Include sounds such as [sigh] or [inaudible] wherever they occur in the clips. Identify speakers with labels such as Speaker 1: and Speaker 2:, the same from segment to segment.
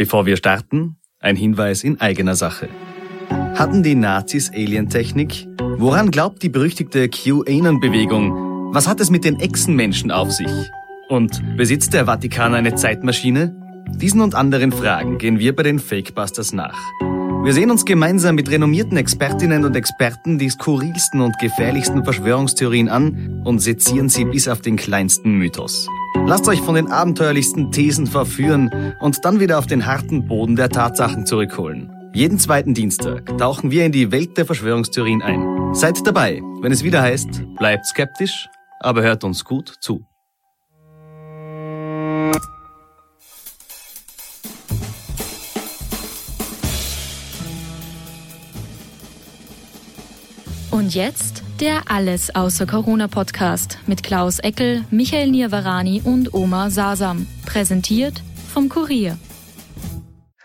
Speaker 1: Bevor wir starten, ein Hinweis in eigener Sache. Hatten die Nazis Alientechnik? Woran glaubt die berüchtigte QAnon-Bewegung? Was hat es mit den Echsenmenschen auf sich? Und besitzt der Vatikan eine Zeitmaschine? Diesen und anderen Fragen gehen wir bei den Fakebusters nach. Wir sehen uns gemeinsam mit renommierten Expertinnen und Experten die skurrilsten und gefährlichsten Verschwörungstheorien an und sezieren sie bis auf den kleinsten Mythos. Lasst euch von den abenteuerlichsten Thesen verführen und dann wieder auf den harten Boden der Tatsachen zurückholen. Jeden zweiten Dienstag tauchen wir in die Welt der Verschwörungstheorien ein. Seid dabei, wenn es wieder heißt, bleibt skeptisch, aber hört uns gut zu.
Speaker 2: Und jetzt der Alles außer Corona Podcast mit Klaus Eckel, Michael Nirvarani und Oma Sasam. Präsentiert vom Kurier.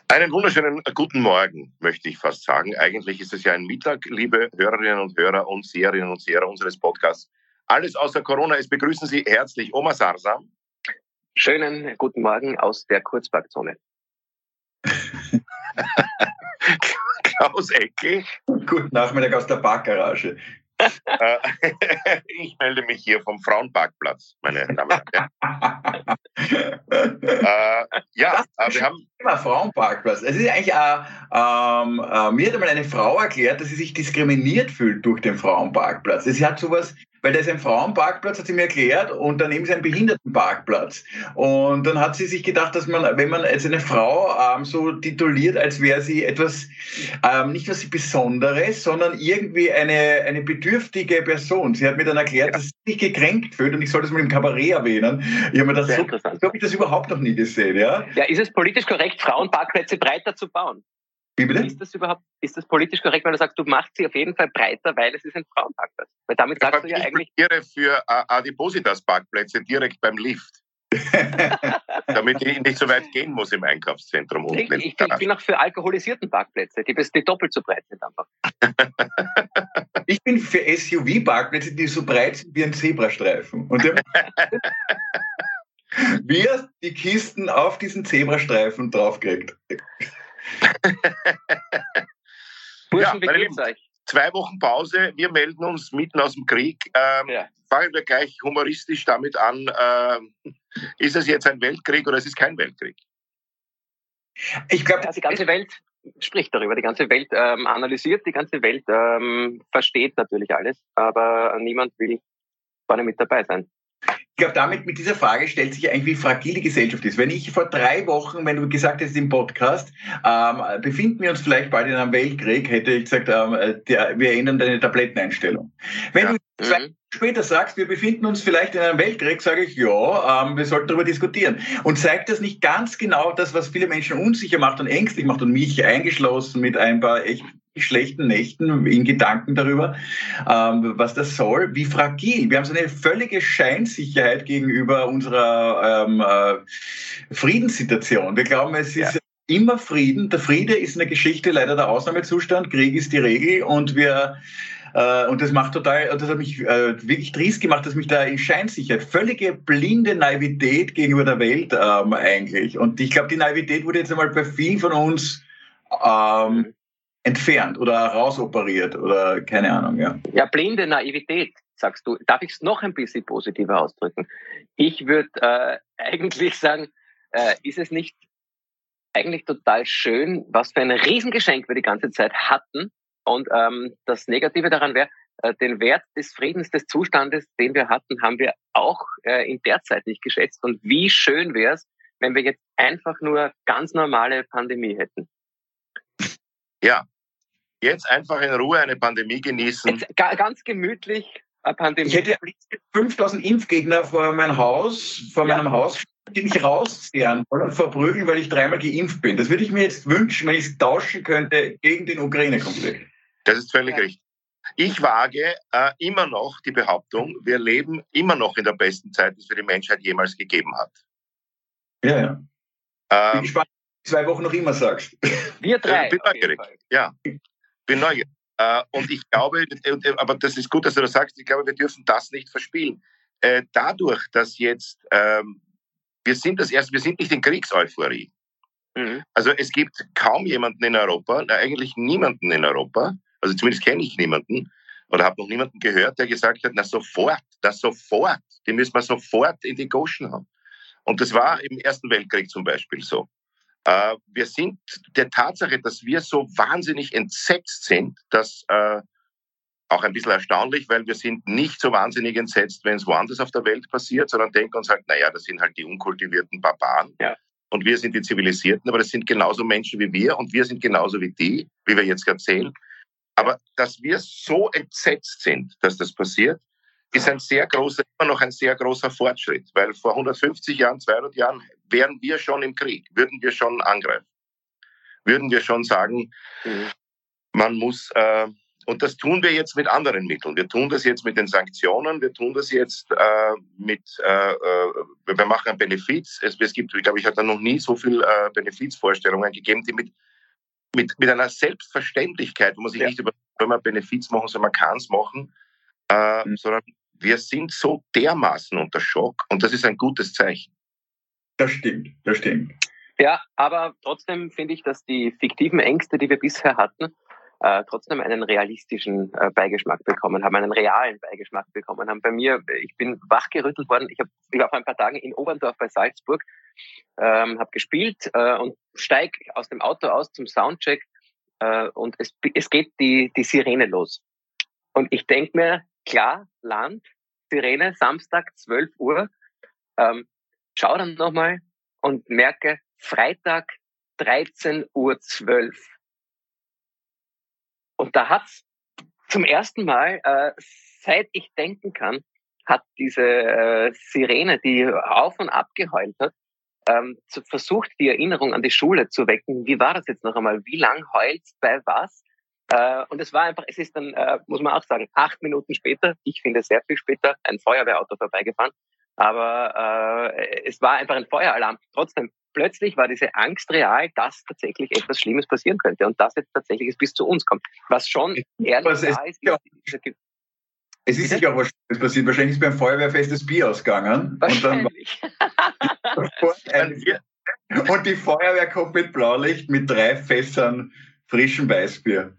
Speaker 3: Einen wunderschönen guten Morgen, möchte ich fast sagen. Eigentlich ist es ja ein Mittag, liebe Hörerinnen und Hörer und Seherinnen und Seher unseres Podcasts. Alles außer Corona ist begrüßen Sie herzlich Oma Sarsam.
Speaker 4: Schönen guten Morgen aus der Kurzparkzone. [laughs]
Speaker 3: Klaus Eckel.
Speaker 5: Guten Nachmittag aus der Parkgarage.
Speaker 3: Äh, [laughs] ich melde mich hier vom Frauenparkplatz, meine Damen und Herren. [laughs] äh, ja,
Speaker 5: äh, wir haben. Thema Frauenparkplatz. Es ist eigentlich, äh, ähm, äh, mir hat einmal eine Frau erklärt, dass sie sich diskriminiert fühlt durch den Frauenparkplatz. Sie hat sowas weil da ist ein Frauenparkplatz, hat sie mir erklärt, und daneben ist ein Behindertenparkplatz. Und dann hat sie sich gedacht, dass man, wenn man jetzt eine Frau ähm, so tituliert, als wäre sie etwas, ähm, nicht was Besonderes, sondern irgendwie eine, eine bedürftige Person. Sie hat mir dann erklärt, dass sie sich gekränkt fühlt, und ich soll das mal im Kabarett erwähnen. Ich habe mir das Sehr so, so habe ich das überhaupt noch nie gesehen, ja.
Speaker 4: Ja, ist es politisch korrekt, Frauenparkplätze breiter zu bauen?
Speaker 5: Wie bitte?
Speaker 4: Ist das überhaupt, ist das politisch korrekt, weil du sagst, du machst sie auf jeden Fall breiter, weil es ist ein Frauenparkplatz? Weil damit
Speaker 3: ja,
Speaker 4: sagst du ja
Speaker 3: ich
Speaker 4: eigentlich.
Speaker 3: Ich für Adipositas-Parkplätze direkt beim Lift. [laughs] damit ich nicht so weit gehen muss im Einkaufszentrum
Speaker 4: unten. Ich, ich, ich bin auch für alkoholisierten Parkplätze, die, die doppelt so breit sind einfach. [laughs]
Speaker 5: ich bin für SUV-Parkplätze, die so breit sind wie ein Zebrastreifen. Und [laughs] wir die Kisten auf diesen Zebrastreifen draufkriegt. [laughs]
Speaker 3: Burschen, ja, wie geht's euch? Zwei Wochen Pause, wir melden uns mitten aus dem Krieg. Ähm, ja. Fangen wir gleich humoristisch damit an. Ähm, ist es jetzt ein Weltkrieg oder ist es kein Weltkrieg?
Speaker 4: Ich glaube, die ganze Welt spricht darüber, die ganze Welt ähm, analysiert, die ganze Welt ähm, versteht natürlich alles, aber niemand will vorne mit dabei sein.
Speaker 5: Ich glaube, damit mit dieser Frage stellt sich eigentlich, wie fragil die Gesellschaft ist. Wenn ich vor drei Wochen, wenn du gesagt hättest im Podcast, ähm, befinden wir uns vielleicht bald in einem Weltkrieg, hätte ich gesagt, ähm, der, wir ändern deine Tabletteneinstellung. Wenn ja. du zwei mhm. später sagst, wir befinden uns vielleicht in einem Weltkrieg, sage ich, ja, ähm, wir sollten darüber diskutieren. Und zeigt das nicht ganz genau das, was viele Menschen unsicher macht und ängstlich macht und mich eingeschlossen mit ein paar echt schlechten Nächten in Gedanken darüber, ähm, was das soll, wie fragil. Wir haben so eine völlige Scheinsicherheit gegenüber unserer ähm, äh, Friedenssituation. Wir glauben, es ist ja. immer Frieden. Der Friede ist in der Geschichte leider der Ausnahmezustand. Krieg ist die Regel und wir äh, und das macht total, das hat mich äh, wirklich trist gemacht, dass mich da in Scheinsicherheit, völlige blinde Naivität gegenüber der Welt ähm, eigentlich. Und ich glaube, die Naivität wurde jetzt einmal bei vielen von uns ähm, entfernt oder rausoperiert oder keine Ahnung, ja.
Speaker 4: Ja, blinde Naivität, sagst du. Darf ich es noch ein bisschen positiver ausdrücken? Ich würde äh, eigentlich sagen, äh, ist es nicht eigentlich total schön, was für ein Riesengeschenk wir die ganze Zeit hatten. Und ähm, das Negative daran wäre, äh, den Wert des Friedens, des Zustandes, den wir hatten, haben wir auch äh, in der Zeit nicht geschätzt. Und wie schön wäre es, wenn wir jetzt einfach nur ganz normale Pandemie hätten.
Speaker 3: Ja, jetzt einfach in Ruhe eine Pandemie genießen. Jetzt
Speaker 4: ganz gemütlich eine Pandemie.
Speaker 5: Ich hätte 5000 Impfgegner vor meinem Haus, vor ja. meinem Haus, die mich rauszehren und verprügeln, weil ich dreimal geimpft bin. Das würde ich mir jetzt wünschen, wenn ich es tauschen könnte gegen den Ukraine-Konflikt.
Speaker 3: Das ist völlig ja. richtig. Ich wage äh, immer noch die Behauptung, wir leben immer noch in der besten Zeit, die es für die Menschheit jemals gegeben hat.
Speaker 5: Ja, ja. Ähm, bin gespannt, zwei Wochen noch immer sagst.
Speaker 4: Wir drei.
Speaker 3: Ich bin neugierig. Ja bin neugierig. Äh, und ich glaube, aber das ist gut, dass du das sagst, ich glaube, wir dürfen das nicht verspielen. Äh, dadurch, dass jetzt, ähm, wir sind das erste, wir sind nicht in Kriegseuphorie. Mhm. Also es gibt kaum jemanden in Europa, eigentlich niemanden in Europa, also zumindest kenne ich niemanden oder habe noch niemanden gehört, der gesagt hat, na sofort, das sofort, die müssen wir sofort in die Goschen haben. Und das war im Ersten Weltkrieg zum Beispiel so. Äh, wir sind der Tatsache, dass wir so wahnsinnig entsetzt sind, dass äh, auch ein bisschen erstaunlich, weil wir sind nicht so wahnsinnig entsetzt, wenn es woanders auf der Welt passiert, sondern denken uns halt, naja, das sind halt die unkultivierten Barbaren. Ja. Und wir sind die Zivilisierten, aber das sind genauso Menschen wie wir und wir sind genauso wie die, wie wir jetzt erzählen. Aber dass wir so entsetzt sind, dass das passiert, ist ein sehr großer, immer noch ein sehr großer Fortschritt, weil vor 150 Jahren, 200 Jahren wären wir schon im Krieg, würden wir schon angreifen, würden wir schon sagen, mhm. man muss, äh, und das tun wir jetzt mit anderen Mitteln. Wir tun das jetzt mit den Sanktionen, wir tun das jetzt äh, mit, äh, äh wir machen ein Benefiz. Es, es gibt, ich glaube, ich hatte noch nie so viel äh, Benefizvorstellungen gegeben, die mit, mit, mit einer Selbstverständlichkeit, wo man sich ja. nicht über wenn man Benefiz machen soll, man kann es machen, äh, mhm. sondern wir sind so dermaßen unter Schock und das ist ein gutes Zeichen.
Speaker 5: Das stimmt, das stimmt.
Speaker 4: Ja, aber trotzdem finde ich, dass die fiktiven Ängste, die wir bisher hatten, äh, trotzdem einen realistischen äh, Beigeschmack bekommen haben, einen realen Beigeschmack bekommen haben. Bei mir, ich bin wachgerüttelt worden. Ich, hab, ich war vor ein paar Tagen in Oberndorf bei Salzburg, ähm, habe gespielt äh, und steig aus dem Auto aus zum Soundcheck äh, und es, es geht die, die Sirene los. Und ich denke mir, klar, Land, Sirene, Samstag, 12 Uhr, ähm, schau dann nochmal und merke, Freitag, 13.12 Uhr. Und da hat's zum ersten Mal, äh, seit ich denken kann, hat diese äh, Sirene, die auf und ab geheult hat, ähm, zu, versucht, die Erinnerung an die Schule zu wecken. Wie war das jetzt noch einmal? Wie lang heult bei was? Äh, und es war einfach, es ist dann, äh, muss man auch sagen, acht Minuten später, ich finde sehr viel später, ein Feuerwehrauto vorbeigefahren. Aber äh, es war einfach ein Feueralarm. Trotzdem, plötzlich war diese Angst real, dass tatsächlich etwas Schlimmes passieren könnte und dass jetzt tatsächlich es bis zu uns kommt. Was schon ehrlich
Speaker 5: was ist, ist, ist es ist sicher auch was passiert. Wahrscheinlich ist beim Feuerwehrfest das Bier ausgegangen.
Speaker 4: Wahrscheinlich.
Speaker 5: Und, dann, [laughs] und die Feuerwehr kommt mit Blaulicht mit drei Fässern frischen Weißbier.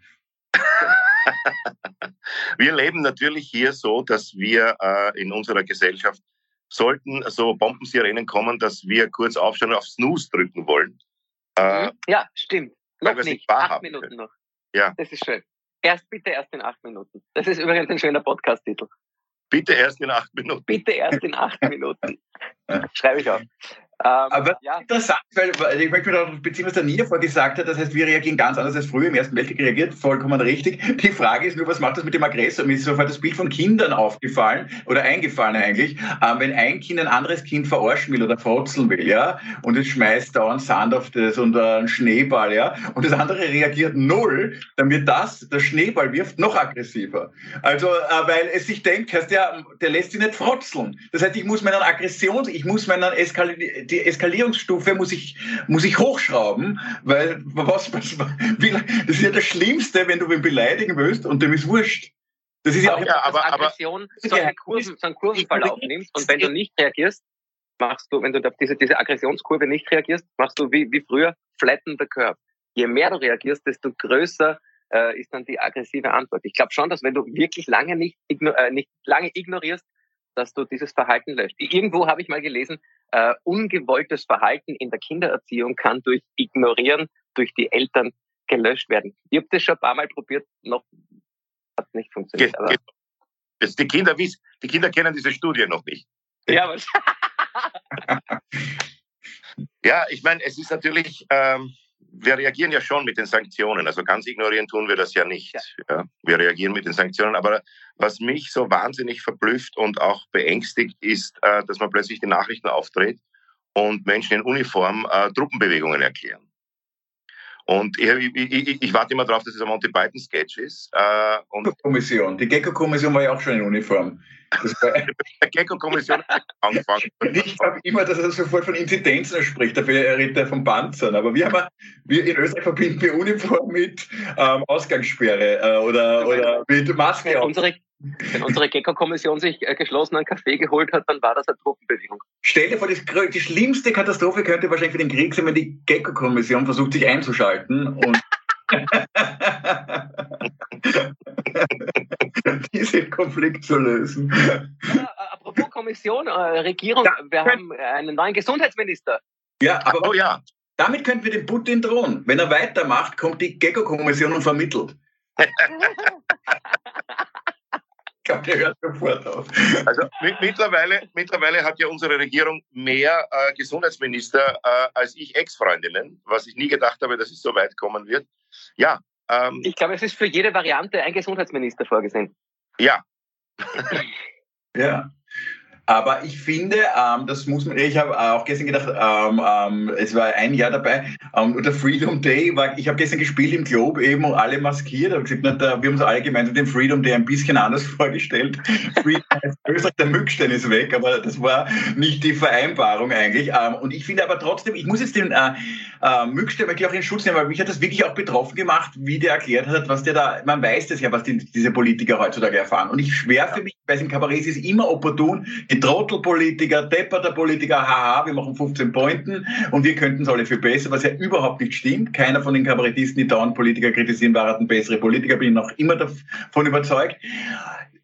Speaker 3: wir leben natürlich hier so, dass wir äh, in unserer Gesellschaft sollten so Bombensirenen kommen, dass wir kurz aufstehen und auf Snooze drücken wollen.
Speaker 4: Äh, mhm. ja, stimmt. Noch nicht. Acht Minuten noch.
Speaker 3: Ja.
Speaker 4: Das ist schön. Erst bitte erst in acht Minuten. Das ist übrigens ein schöner Podcast-Titel.
Speaker 3: Bitte erst in acht Minuten.
Speaker 4: Bitte erst in acht [laughs] Minuten. Schreibe ich auf.
Speaker 5: Ähm, Aber ja. interessant, weil ich möchte mich darauf beziehen, was der Nina vorher gesagt hat. Das heißt, wir reagieren ganz anders als früher im Ersten Weltkrieg reagiert. Vollkommen richtig. Die Frage ist nur, was macht das mit dem Aggressor? Mir ist sofort das Bild von Kindern aufgefallen oder eingefallen eigentlich. Ähm, wenn ein Kind ein anderes Kind verarschen will oder frotzeln will, ja, und es schmeißt dauernd Sand auf das und einen Schneeball, ja, und das andere reagiert null, dann wird das, der Schneeball wirft, noch aggressiver. Also, äh, weil es sich denkt, heißt der, der lässt sich nicht frotzeln. Das heißt, ich muss meinen Aggressions, ich muss meinen Eskalieren die Eskalierungsstufe muss ich, muss ich hochschrauben, weil was, was, wie, das ist ja das Schlimmste, wenn du ihn beleidigen willst und dem ist wurscht.
Speaker 4: Das ist ja auch ja, aber, Aggression aber, so, einen Kurven, so einen Kurvenverlauf nimmst und wenn du nicht reagierst, machst du, wenn du auf diese, diese Aggressionskurve nicht reagierst, machst du wie, wie früher flatten the curve. Je mehr du reagierst, desto größer äh, ist dann die aggressive Antwort. Ich glaube schon, dass wenn du wirklich lange nicht, äh, nicht lange ignorierst, dass du dieses Verhalten löscht. Irgendwo habe ich mal gelesen, äh, ungewolltes Verhalten in der Kindererziehung kann durch Ignorieren durch die Eltern gelöscht werden. Ich habe das schon ein paar Mal probiert, noch hat nicht funktioniert. Ge
Speaker 3: die Kinder wissen, die Kinder kennen diese Studie noch nicht.
Speaker 4: Ja, was? [laughs]
Speaker 3: ja, ich meine, es ist natürlich, ähm, wir reagieren ja schon mit den Sanktionen. Also ganz ignorieren tun wir das ja nicht. Ja. ja. Wir reagieren mit den Sanktionen. Aber was mich so wahnsinnig verblüfft und auch beängstigt, ist, äh, dass man plötzlich die Nachrichten auftritt und Menschen in Uniform äh, Truppenbewegungen erklären. Und ich, ich, ich, ich, warte immer darauf, dass es ein Monty Python Sketch ist.
Speaker 5: Äh, und Kommission. Die Gecko-Kommission war ja auch schon in Uniform.
Speaker 3: der [laughs] Gecko-Kommission angefangen. [laughs]
Speaker 5: Ich glaube immer, dass er sofort von Inzidenzen spricht, dafür redet er von Panzern. Aber wir haben, wir in Österreich verbinden wir Uniform mit ähm, Ausgangssperre äh, oder, oder mit Maske.
Speaker 4: Unsere, Wenn unsere Gecko-Kommission sich äh, geschlossen einen Kaffee geholt hat, dann war das eine Truppenbewegung.
Speaker 5: Stell dir vor, die, die schlimmste Katastrophe könnte wahrscheinlich für den Krieg sein, wenn die Gecko-Kommission versucht, sich einzuschalten und [laughs] diesen Konflikt zu lösen.
Speaker 4: Ja, apropos Kommission, äh, Regierung, ja, wir haben einen neuen Gesundheitsminister.
Speaker 5: Ja, aber oh, ja. damit könnten wir den Putin drohen. Wenn er weitermacht, kommt die Gecko-Kommission und vermittelt. [laughs]
Speaker 3: glaube, der hört sofort auf. Also mittlerweile, mittlerweile hat ja unsere Regierung mehr äh, Gesundheitsminister äh, als ich Ex-Freundinnen, was ich nie gedacht habe, dass es so weit kommen wird. Ja.
Speaker 4: Ähm, ich glaube, es ist für jede Variante ein Gesundheitsminister vorgesehen.
Speaker 3: Ja.
Speaker 5: ja. Aber ich finde, ähm, das muss man, ich habe auch gestern gedacht, ähm, ähm, es war ein Jahr dabei, ähm, und der Freedom Day war, ich habe gestern gespielt im Globe eben und alle maskiert, habe gesagt, na, da, wir haben uns alle gemeinsam den Freedom Day ein bisschen anders [laughs] vorgestellt. Freedom Österreich, der Mückstein ist weg, aber das war nicht die Vereinbarung eigentlich. Ähm, und ich finde aber trotzdem, ich muss jetzt den äh, äh, Mückstein wirklich auch in Schutz nehmen, weil mich hat das wirklich auch betroffen gemacht, wie der erklärt hat, was der da, man weiß das ja, was die, diese Politiker heutzutage erfahren. Und ich schwer für mich, weil es im Kabarett ist immer opportun, die Trottelpolitiker, depperter Politiker, haha, wir machen 15 Pointen und wir könnten es alle viel besser, was ja überhaupt nicht stimmt. Keiner von den Kabarettisten, die dauernd Politiker kritisieren, war ein bessere Politiker, bin ich noch immer davon überzeugt.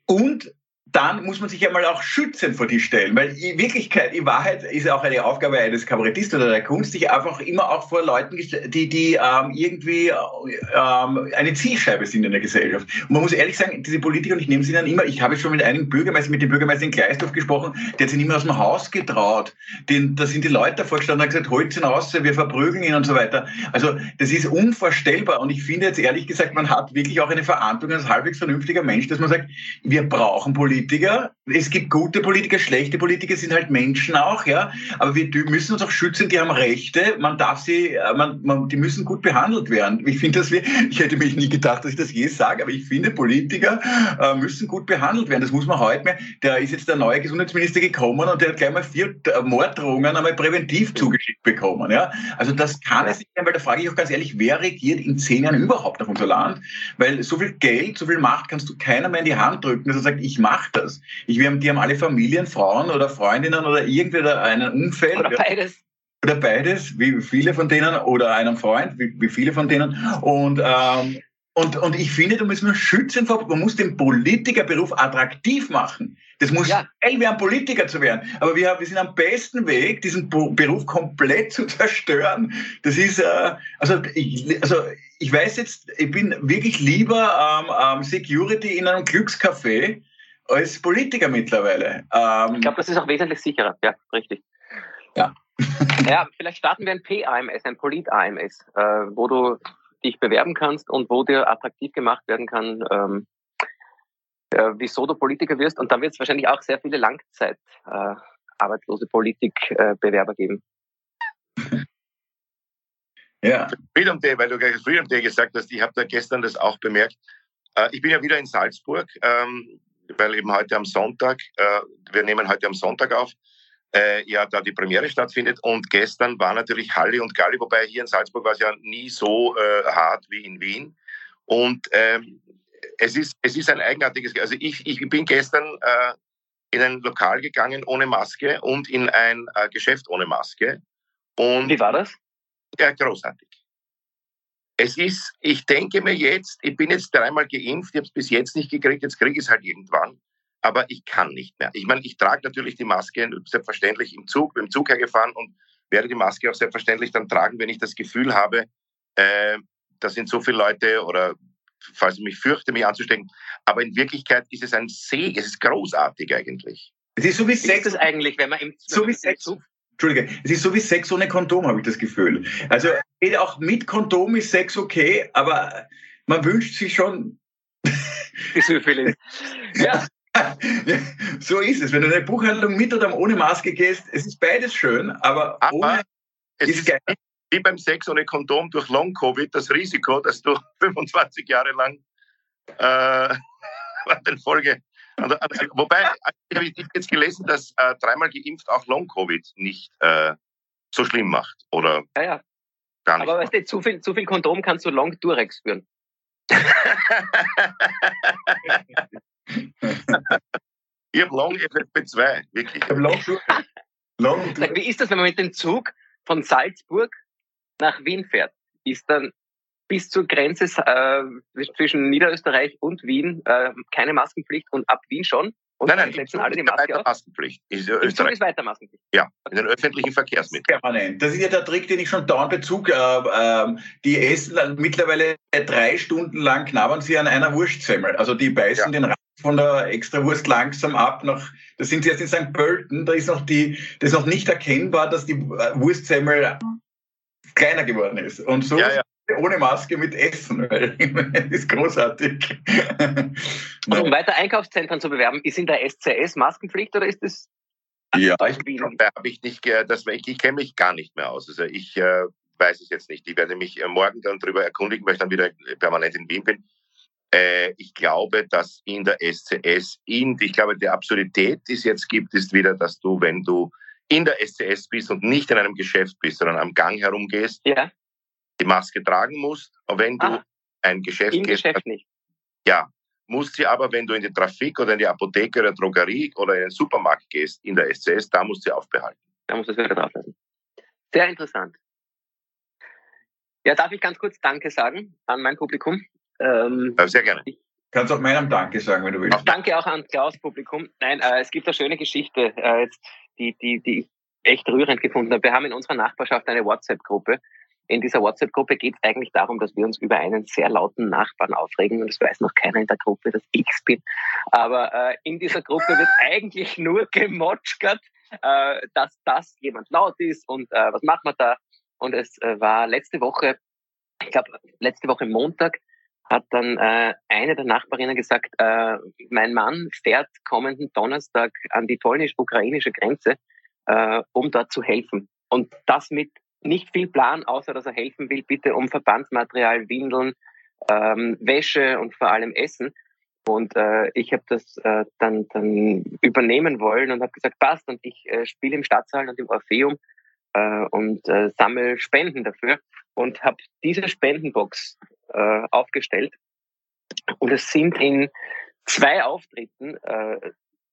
Speaker 5: Und dann muss man sich ja mal auch schützen vor die Stellen, weil in Wirklichkeit, in Wahrheit ist ja auch eine Aufgabe eines Kabarettisten oder der Kunst, sich einfach immer auch vor Leuten, die, die ähm, irgendwie ähm, eine Zielscheibe sind in der Gesellschaft. Und man muss ehrlich sagen, diese Politiker, und ich nehme sie dann immer, ich habe schon mit einem Bürgermeister, mit dem Bürgermeister in Gleisdorf gesprochen, der hat sich nicht mehr aus dem Haus getraut. Den, da sind die Leute davor gestanden und haben gesagt, holt ihn raus, wir verprügeln ihn und so weiter. Also das ist unvorstellbar und ich finde jetzt ehrlich gesagt, man hat wirklich auch eine Verantwortung als halbwegs vernünftiger Mensch, dass man sagt, wir brauchen Politiker Politiker. Es gibt gute Politiker, schlechte Politiker sind halt Menschen auch, ja. Aber wir müssen uns auch schützen, die haben Rechte. Man darf sie, äh, man, man, die müssen gut behandelt werden. Ich finde, dass ich hätte mich nie gedacht, dass ich das je sage, aber ich finde, Politiker äh, müssen gut behandelt werden. Das muss man heute mehr. Da ist jetzt der neue Gesundheitsminister gekommen und der hat gleich mal vier äh, Morddrohungen einmal präventiv zugeschickt bekommen, ja. Also das kann es nicht sein, weil da frage ich auch ganz ehrlich, wer regiert in zehn Jahren überhaupt auf unser Land? Weil so viel Geld, so viel Macht kannst du keiner mehr in die Hand drücken, dass er sagt, ich mache das. Ich, wir haben, die haben alle Familien, Frauen oder Freundinnen oder irgendwie einen Umfeld.
Speaker 4: Oder beides.
Speaker 5: Oder beides, wie viele von denen, oder einen Freund, wie, wie viele von denen. Und, ähm, und, und ich finde, da müssen wir schützen vor, man muss den Politikerberuf attraktiv machen. Das muss ja. geil werden, Politiker zu werden. Aber wir, wir sind am besten Weg, diesen Beruf komplett zu zerstören. Das ist, äh, also, ich, also ich weiß jetzt, ich bin wirklich lieber ähm, ähm, Security in einem Glückscafé als Politiker mittlerweile.
Speaker 4: Ähm, ich glaube, das ist auch wesentlich sicherer. Ja, richtig.
Speaker 5: Ja. [laughs]
Speaker 4: ja, vielleicht starten wir ein P-AMS, ein Polit-AMS, äh, wo du dich bewerben kannst und wo dir attraktiv gemacht werden kann, ähm, äh, wieso du Politiker wirst. Und dann wird es wahrscheinlich auch sehr viele Langzeit äh, arbeitslose Politikbewerber geben. [laughs]
Speaker 3: Ja. Freedom Day, weil du gleich Freedom Day gesagt hast, ich habe da gestern das auch bemerkt. Äh, ich bin ja wieder in Salzburg. Weil eben heute am Sonntag, äh, wir nehmen heute am Sonntag auf, äh, ja, da die Premiere stattfindet. Und gestern war natürlich Halle und Galli, wobei hier in Salzburg war es ja nie so äh, hart wie in Wien. Und ähm, es, ist, es ist ein eigenartiges, also ich, ich bin gestern äh, in ein Lokal gegangen ohne Maske und in ein äh, Geschäft ohne Maske. Und
Speaker 4: wie war das?
Speaker 3: Ja, großartig. Es ist, ich denke mir jetzt, ich bin jetzt dreimal geimpft, ich habe es bis jetzt nicht gekriegt, jetzt kriege ich es halt irgendwann, aber ich kann nicht mehr. Ich meine, ich trage natürlich die Maske selbstverständlich im Zug, im Zug hergefahren und werde die Maske auch selbstverständlich dann tragen, wenn ich das Gefühl habe, äh, da sind so viele Leute oder falls ich mich fürchte, mich anzustecken. Aber in Wirklichkeit ist es ein Segen, es ist großartig eigentlich.
Speaker 4: Es ist so wie Sex eigentlich, wenn man im,
Speaker 5: so wie Sex. Entschuldige, es ist so wie Sex ohne Kondom, habe ich das Gefühl. Also auch mit Kondom ist Sex okay, aber man wünscht sich schon. [laughs]
Speaker 4: Die Syphilis.
Speaker 5: ja. ja. [laughs] So ist es. Wenn du in eine Buchhandlung mit oder ohne Maske gehst, es ist beides schön, aber, aber ohne
Speaker 3: es ist, geil. Wie beim Sex ohne Kondom durch Long-Covid das Risiko, dass du [laughs] 25 Jahre lang äh, den Folge also, also, wobei, ich habe jetzt gelesen, dass äh, dreimal geimpft auch Long-Covid nicht äh, so schlimm macht. Oder
Speaker 4: ja, ja. Gar nicht. Aber weißt du, zu viel, zu viel Kondom kannst du Long Durex führen. [laughs]
Speaker 3: ich habe Long FFP2, wirklich. Ich habe Long,
Speaker 4: Long Wie ist das, wenn man mit dem Zug von Salzburg nach Wien fährt? Ist dann bis zur Grenze äh, zwischen Niederösterreich und Wien äh, keine Maskenpflicht und ab Wien schon? Und
Speaker 3: nein, nein, setzen alle die Maske auf? Maskenpflicht.
Speaker 4: Ist Österreich. ist weiter Maskenpflicht.
Speaker 3: Ja, in den öffentlichen Verkehrsmitteln.
Speaker 5: Permanent. Das ist ja der Trick, den ich schon dauernd Bezug. Äh, äh, die essen mittlerweile drei Stunden lang knabbern sie an einer Wurstsemmel. Also die beißen ja. den Rand von der Extrawurst langsam ab. Nach, da sind sie jetzt in St. Pölten. Da ist noch die, das ist noch nicht erkennbar, dass die äh, Wurstsemmel kleiner geworden ist. Und so ja, ja ohne Maske mit Essen, weil [laughs] das ist großartig.
Speaker 4: Und um weiter Einkaufszentren zu bewerben, ist in der SCS Maskenpflicht oder ist das?
Speaker 3: Ja, ich, habe ich nicht, das, ich, ich kenne mich gar nicht mehr aus. Also ich äh, weiß es jetzt nicht. Ich werde mich äh, morgen dann darüber erkundigen, weil ich dann wieder permanent in Wien bin. Äh, ich glaube, dass in der SCS, in, ich glaube, die Absurdität, die es jetzt gibt, ist wieder, dass du, wenn du in der SCS bist und nicht in einem Geschäft bist, sondern am Gang herumgehst, ja die Maske tragen musst, wenn du ah, ein Geschäft
Speaker 4: im gehst. Geschäft nicht.
Speaker 3: Ja, musst sie aber, wenn du in die Trafik oder in die Apotheke oder Drogerie oder in den Supermarkt gehst, in der SCS, da musst du sie aufbehalten.
Speaker 4: Da musst du es wieder drauf lassen. Sehr interessant. Ja, darf ich ganz kurz Danke sagen an mein Publikum?
Speaker 3: Ähm, sehr gerne. Ich,
Speaker 5: Kannst auch meinem Danke sagen, wenn du willst.
Speaker 4: Danke auch an Klaus Publikum. Nein, äh, es gibt eine schöne Geschichte, äh, jetzt, die, die, die ich echt rührend gefunden habe. Wir haben in unserer Nachbarschaft eine WhatsApp-Gruppe in dieser WhatsApp-Gruppe geht es eigentlich darum, dass wir uns über einen sehr lauten Nachbarn aufregen und es weiß noch keiner in der Gruppe, dass ich bin. Aber äh, in dieser Gruppe wird eigentlich nur gemotschgert, äh, dass das jemand laut ist und äh, was macht man da? Und es äh, war letzte Woche, ich glaube letzte Woche Montag, hat dann äh, eine der Nachbarinnen gesagt, äh, mein Mann fährt kommenden Donnerstag an die polnisch-ukrainische Grenze, äh, um dort zu helfen. Und das mit nicht viel Plan, außer dass er helfen will, bitte um Verbandsmaterial, Windeln, ähm, Wäsche und vor allem Essen. Und äh, ich habe das äh, dann, dann übernehmen wollen und habe gesagt, passt. Und ich äh, spiele im Stadtsaal und im Orpheum äh, und äh, sammle Spenden dafür und habe diese Spendenbox äh, aufgestellt. Und es sind in zwei Auftritten äh,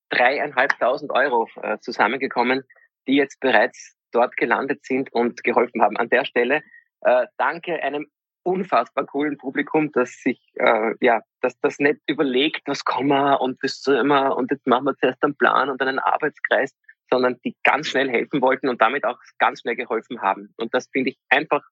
Speaker 4: dreieinhalbtausend Euro äh, zusammengekommen, die jetzt bereits dort gelandet sind und geholfen haben. An der Stelle äh, danke einem unfassbar coolen Publikum, das sich äh, ja, dass das nicht überlegt, was kommen wir und bis zu immer und jetzt machen wir zuerst einen Plan und einen Arbeitskreis, sondern die ganz schnell helfen wollten und damit auch ganz schnell geholfen haben. Und das finde ich einfach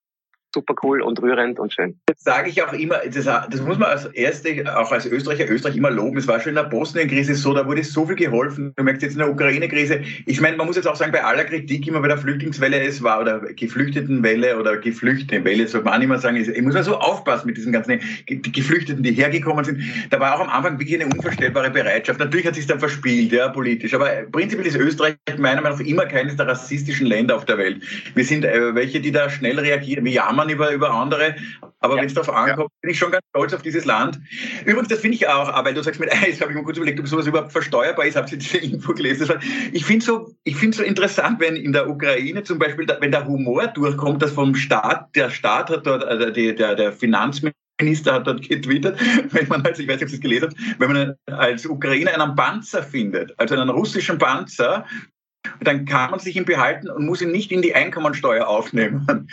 Speaker 4: super cool und rührend und schön.
Speaker 5: Das sage ich auch immer, das, das, muss man als Erste, auch als Österreicher, Österreich immer loben. Es war schon in der Bosnien-Krise so, da wurde so viel geholfen. Du merkst jetzt in der Ukraine-Krise, ich meine, man muss jetzt auch sagen, bei aller Kritik immer bei der Flüchtlingswelle es war oder Geflüchtetenwelle oder Geflüchtetenwelle, so man immer sagen, ich muss man so aufpassen mit diesen ganzen Geflüchteten, die hergekommen sind. Da war auch am Anfang wirklich eine unvorstellbare Bereitschaft. Natürlich hat sich dann verspielt, ja, politisch, aber prinzipiell ist Österreich meiner Meinung nach immer keines der rassistischen Länder auf der Welt. Wir sind äh, welche, die da schnell reagieren. Wir jammern jammern über, über andere, aber ja. wenn es darauf ankommt, ja. bin ich schon ganz stolz auf dieses Land. Übrigens, das finde ich auch, weil du sagst mit [laughs] Eis, habe ich mir kurz überlegt, ob sowas überhaupt versteuerbar ist, habt ihr diese Info gelesen? Ich finde so, ich finde so interessant, wenn in der Ukraine zum Beispiel, wenn der Humor durchkommt, dass vom Staat, der Staat hat dort, also der, der Finanzminister Minister hat dort getwittert, [laughs] wenn man als, ich weiß nicht, ob Sie es gelesen haben, wenn man als Ukrainer einen Panzer findet, also einen russischen Panzer, dann kann man sich ihn behalten und muss ihn nicht in die Einkommensteuer aufnehmen.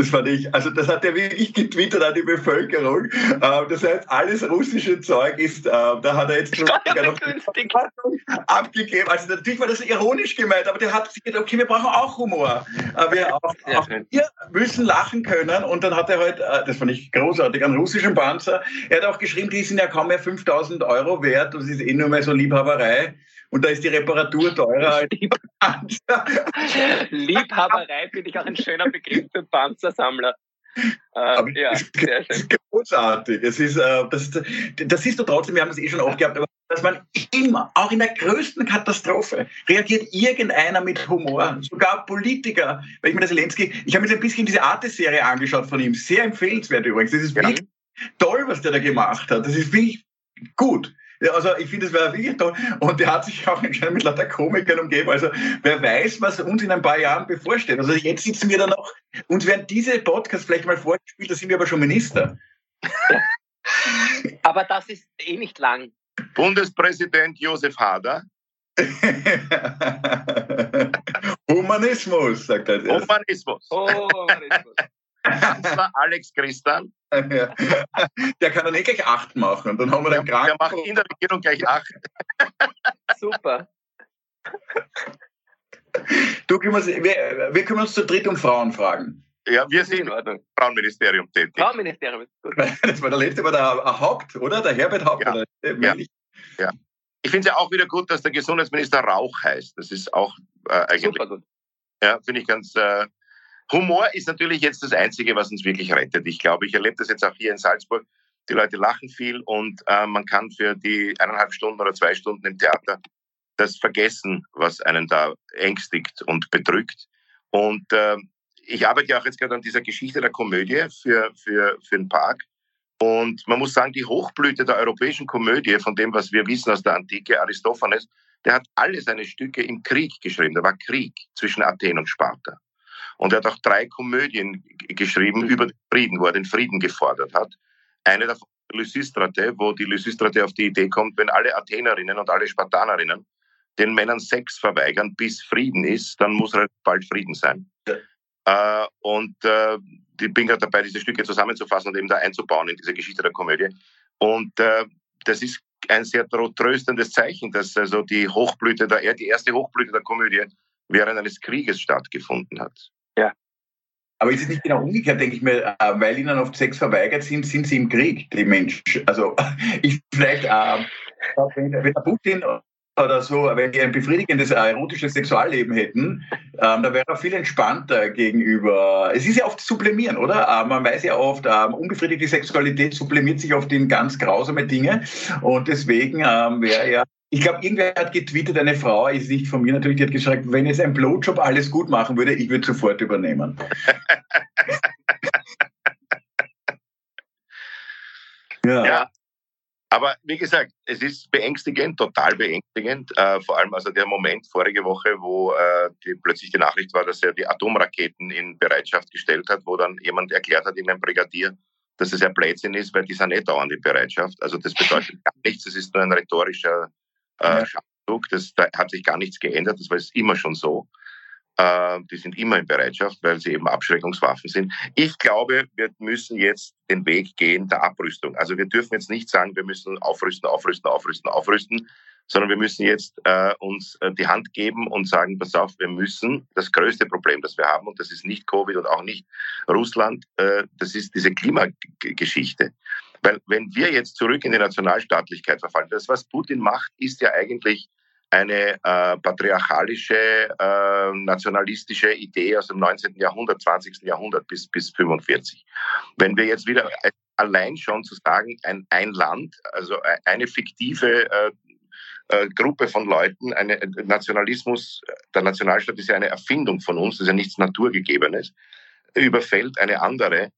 Speaker 5: Das fand ich, also das hat er wirklich getwittert an die Bevölkerung. Äh, das heißt, alles russische Zeug ist, äh, da hat er jetzt noch abgegeben. Also natürlich war das ironisch gemeint, aber der hat sich gedacht, okay, wir brauchen auch Humor. Äh, wir, auch, auch wir müssen lachen können. Und dann hat er halt, äh, das fand ich großartig, einen russischen Panzer. Er hat auch geschrieben, die sind ja kaum mehr 5000 Euro wert. Das ist eh nur mehr so Liebhaberei und da ist die Reparatur teurer als die
Speaker 4: Panzer. Liebhaberei finde ich auch ein schöner Begriff für Panzersammler.
Speaker 5: Äh, ja, sehr schön. großartig. Es ist, äh, das, das siehst du trotzdem, wir haben es eh schon oft gehabt, aber dass man immer, auch in der größten Katastrophe, reagiert irgendeiner mit Humor. Sogar Politiker. Weil ich mir das Zelensky, ich habe mir ein bisschen diese Arte-Serie angeschaut von ihm. Sehr empfehlenswert übrigens. Das ist genau. wirklich toll, was der da gemacht hat. Das ist wirklich gut. Ja, also ich finde, das wäre wirklich toll. Und der hat sich auch anscheinend mit lauter Komikern umgeben. Also wer weiß, was uns in ein paar Jahren bevorsteht. Also jetzt sitzen wir da noch, uns werden diese Podcasts vielleicht mal vorgespielt, da sind wir aber schon Minister. [laughs]
Speaker 4: aber das ist eh nicht lang.
Speaker 3: Bundespräsident Josef Hader. [laughs]
Speaker 5: Humanismus, sagt er.
Speaker 3: Humanismus.
Speaker 4: Oh, Humanismus.
Speaker 3: Kanzler Alex Christian.
Speaker 5: Der kann dann eh gleich acht machen und dann haben wir den
Speaker 3: Der macht in der Regierung gleich acht.
Speaker 4: Super.
Speaker 5: Du kümmerst, wir, wir kümmern uns zu dritt um Frauenfragen.
Speaker 3: Ja, wir
Speaker 4: In
Speaker 3: sind im. Frauenministerium tätig.
Speaker 4: Frauenministerium ist gut. [laughs]
Speaker 5: Das war der letzte, war der Haupt, oder? Der Herbert Haupt.
Speaker 3: Ja.
Speaker 5: Oder?
Speaker 3: Ja. Ich finde es ja auch wieder gut, dass der Gesundheitsminister Rauch heißt. Das ist auch äh, eigentlich,
Speaker 4: Super gut.
Speaker 3: ja, finde ich ganz. Äh, Humor ist natürlich jetzt das Einzige, was uns wirklich rettet. Ich glaube, ich erlebe das jetzt auch hier in Salzburg. Die Leute lachen viel und äh, man kann für die eineinhalb Stunden oder zwei Stunden im Theater das vergessen, was einen da ängstigt und bedrückt. Und äh, ich arbeite ja auch jetzt gerade an dieser Geschichte der Komödie für, für, für den Park. Und man muss sagen, die Hochblüte der europäischen Komödie, von dem, was wir wissen aus der Antike, Aristophanes, der hat alle seine Stücke im Krieg geschrieben. Da war Krieg zwischen Athen und Sparta. Und er hat auch drei Komödien geschrieben über den Frieden, wo er den Frieden gefordert hat. Eine davon Lysistrate, wo die Lysistrate auf die Idee kommt, wenn alle Athenerinnen und alle Spartanerinnen den Männern Sex verweigern, bis Frieden ist, dann muss relativ bald Frieden sein. Äh, und äh, ich bin gerade dabei, diese Stücke zusammenzufassen und eben da einzubauen in diese Geschichte der Komödie. Und äh, das ist ein sehr tröstendes Zeichen, dass also die Hochblüte der, die erste Hochblüte der Komödie während eines Krieges stattgefunden hat.
Speaker 5: Aber ist es nicht genau umgekehrt, denke ich mir, äh, weil ihnen oft Sex verweigert sind, sind sie im Krieg, die Menschen. Also [laughs] ich vielleicht, äh, wenn, der Putin oder so, wenn die ein befriedigendes äh, erotisches Sexualleben hätten, ähm, da wäre er viel entspannter gegenüber. Es ist ja oft sublimieren, oder? Äh, man weiß ja oft, ähm, unbefriedigte Sexualität sublimiert sich oft in ganz grausame Dinge. Und deswegen ähm, wäre ja ich glaube, irgendwer hat getweetet, eine Frau, ist nicht von mir natürlich, die hat gesagt, wenn jetzt ein Blowjob alles gut machen würde, ich würde sofort übernehmen. [laughs] ja.
Speaker 3: Ja. Aber wie gesagt, es ist beängstigend, total beängstigend. Äh, vor allem also der Moment vorige Woche, wo äh, die, plötzlich die Nachricht war, dass er die Atomraketen in Bereitschaft gestellt hat, wo dann jemand erklärt hat, irgendein Brigadier, dass es ja Blödsinn ist, weil die sind nicht dauernd in Bereitschaft. Also das bedeutet gar nichts, es ist nur ein rhetorischer äh. Das, da hat sich gar nichts geändert, das war jetzt immer schon so. Äh, die sind immer in Bereitschaft, weil sie eben Abschreckungswaffen sind. Ich glaube, wir müssen jetzt den Weg gehen der Abrüstung. Also wir dürfen jetzt nicht sagen, wir müssen aufrüsten, aufrüsten, aufrüsten, aufrüsten, sondern wir müssen jetzt äh, uns äh, die Hand geben und sagen, pass auf, wir müssen das größte Problem, das wir haben, und das ist nicht Covid und auch nicht Russland, äh, das ist diese Klimageschichte. Weil wenn wir jetzt zurück in die Nationalstaatlichkeit verfallen, das, was Putin macht, ist ja eigentlich eine äh, patriarchalische, äh, nationalistische Idee aus dem 19. Jahrhundert, 20. Jahrhundert bis, bis 45. Wenn wir jetzt wieder allein schon zu sagen, ein, ein Land, also äh, eine fiktive äh, äh, Gruppe von Leuten, eine äh, Nationalismus, der Nationalstaat ist ja eine Erfindung von uns, das ist ja nichts Naturgegebenes, überfällt eine andere,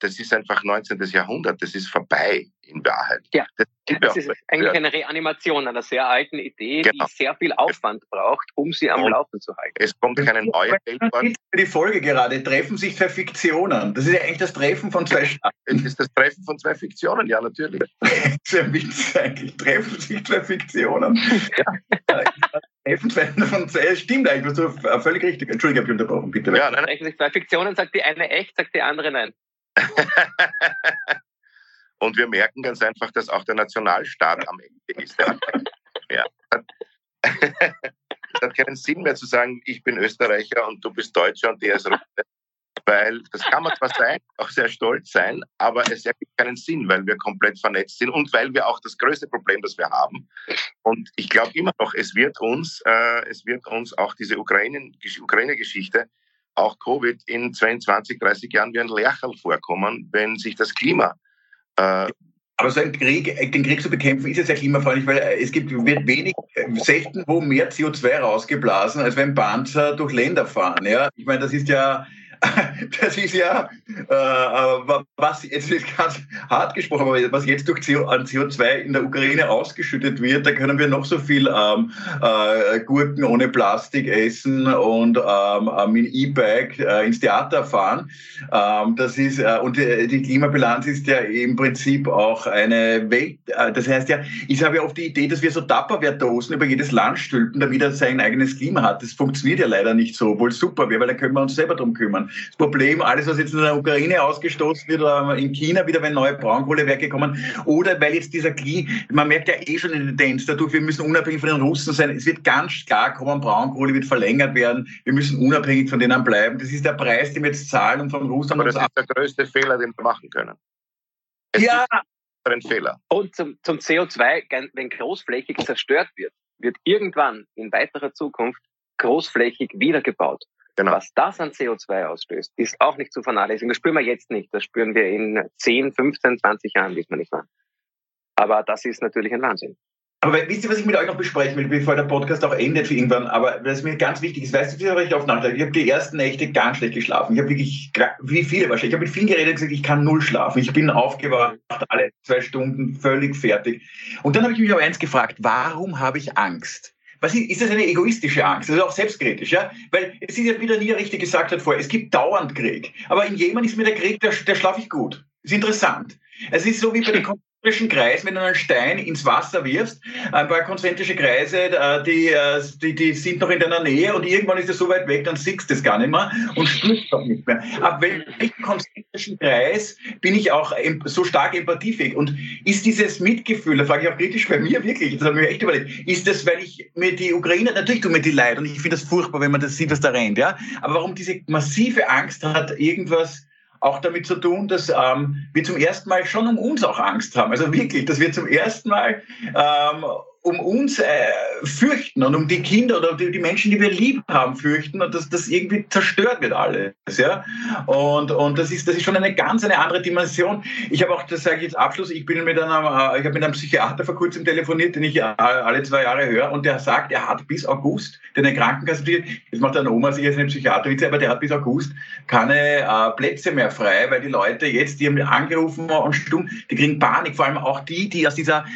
Speaker 3: das ist einfach 19. Jahrhundert, das ist vorbei in Wahrheit.
Speaker 4: Ja.
Speaker 3: Das,
Speaker 4: Das ist eigentlich eine Reanimation einer sehr alten Idee,
Speaker 3: Genau.
Speaker 4: die sehr viel Aufwand braucht, um sie am
Speaker 3: Und-
Speaker 4: Laufen zu halten.
Speaker 3: es kommt keine neue Weltordnung.
Speaker 5: Für die Folge gerade, treffen sich zwei Fiktionen. Das ist ja eigentlich das Treffen von zwei Staaten.
Speaker 3: Es ist das Treffen von zwei Fiktionen, ja, natürlich. [laughs]
Speaker 5: Sehr witzig eigentlich. Treffen sich zwei Fiktionen. [laughs] Ja. Treffen zwei von zwei, stimmt eigentlich, du hast völlig richtig. Entschuldigung, ich habe dich unterbrochen, bitte.
Speaker 3: Ja, nein,
Speaker 4: Sprechen sich zwei Fiktionen, sagt die eine echt, sagt die andere nein. [laughs]
Speaker 3: Und wir merken ganz einfach, dass auch der Nationalstaat am Ende ist. Ja, es [laughs] hat keinen Sinn mehr zu sagen, ich bin Österreicher und du bist Deutscher und der ist Russe. Weil das kann man zwar sein, auch sehr stolz sein, aber es ergibt keinen Sinn, weil wir komplett vernetzt sind und weil wir auch das größte Problem, das wir haben. Und ich glaube immer noch, es wird uns, äh, es wird uns auch diese Ukraine- Ukraine-Geschichte auch Covid in 22, 30 Jahren wie ein Lercherl vorkommen, wenn sich das Klima äh,
Speaker 5: Aber so ein Krieg, den Krieg zu bekämpfen, ist ja klimafreundlich, weil äh, es gibt, wird wenig, äh, selten wo mehr CO2 rausgeblasen, als wenn Panzer durch Länder fahren. Ja? Ich meine, das ist ja, [laughs] das ist ja, äh, was jetzt ist ganz hart gesprochen, aber was jetzt durch CO, an CO2 in der Ukraine ausgeschüttet wird, da können wir noch so viel ähm, äh, Gurken ohne Plastik essen und ähm, mit E-Bike äh, ins Theater fahren. Ähm, das ist, äh, und die, die Klimabilanz ist ja im Prinzip auch eine Welt, äh, das heißt ja, ich habe ja oft die Idee, dass wir so Tupperware-Dosen über jedes Land stülpen, damit er sein eigenes Klima hat. Das funktioniert ja leider nicht so, obwohl es super wäre, weil da können wir uns selber drum kümmern. Das Problem, alles, was jetzt in der Ukraine ausgestoßen wird, oder in China wieder, wenn neue Braunkohlewerke kommen, oder weil jetzt dieser Kli, man merkt ja eh schon eine Tendenz dadurch, wir müssen unabhängig von den Russen sein. Es wird ganz klar kommen, Braunkohle wird verlängert werden. Wir müssen unabhängig von denen bleiben. Das ist der Preis, den wir jetzt zahlen und von Russland.
Speaker 3: Aber das ist der größte Fehler, den wir machen können.
Speaker 4: Es ja. Ein Fehler. Und zum, zum CO2, wenn großflächig zerstört wird, wird irgendwann in weiterer Zukunft großflächig wiedergebaut. Genau. Was das an CO2 auslöst, ist auch nicht zu vernachlässigen. Das spüren wir jetzt nicht. Das spüren wir in 10, 15, 20 Jahren, wir nicht mehr. Aber das ist natürlich ein Wahnsinn.
Speaker 5: Aber wisst ihr, was ich mit euch noch besprechen will, bevor der Podcast auch endet für irgendwann? Aber das mir ganz wichtig ist, weißt du, wie ich oft nachgedacht Ich habe die ersten Nächte ganz schlecht geschlafen. Ich habe wirklich, wie viele wahrscheinlich, ich habe mit vielen geredet und gesagt, ich kann null schlafen. Ich bin aufgewacht, alle zwei Stunden, völlig fertig. Und dann habe ich mich aber eins gefragt, warum habe ich Angst? Was ist, ist das eine egoistische Angst? Das ist auch selbstkritisch, ja? Weil es ist ja wieder nie richtig gesagt hat vorher, es gibt dauernd Krieg. Aber in Jemen ist mir der Krieg, der, der schlafe ich gut. Ist interessant. Es ist so wie bei den [laughs] konzentrischen Kreis, wenn du einen Stein ins Wasser wirfst, ein paar konzentrische Kreise, äh, die, äh, die, die sind noch in deiner Nähe und irgendwann ist es so weit weg, dann siehst du es gar nicht mehr und spürst auch nicht mehr. Ab welchem konzentrischen Kreis bin ich auch so stark empathiefähig? Und ist dieses Mitgefühl, da frage ich auch kritisch bei mir wirklich, das habe ich mir echt überlegt, ist das, weil ich mir die Ukraine, natürlich tut mir die leid und ich finde das furchtbar, wenn man das sieht, was da rennt, ja, aber warum diese massive Angst hat, irgendwas auch damit zu tun, dass ähm, wir zum ersten Mal schon um uns auch Angst haben. Also wirklich, dass wir zum ersten Mal ähm, um uns äh, fürchten und um die Kinder oder die, die, Menschen, die wir lieb haben, fürchten und dass das irgendwie zerstört wird alles. Ja? Und, und das, ist, das ist schon eine ganz eine andere Dimension. Ich habe auch, das sage ich jetzt Abschluss, ich bin mit einem, äh, ich habe mit einem Psychiater vor kurzem telefoniert, den ich äh, alle zwei Jahre höre und der sagt, er hat bis August, der eine Krankenkasse, jetzt macht der Oma sich jetzt eine Psychiaterwitze, aber der hat bis August keine äh, Plätze mehr frei, weil die Leute jetzt, die haben angerufen und stumm, die kriegen Panik, vor allem auch die, die aus dieser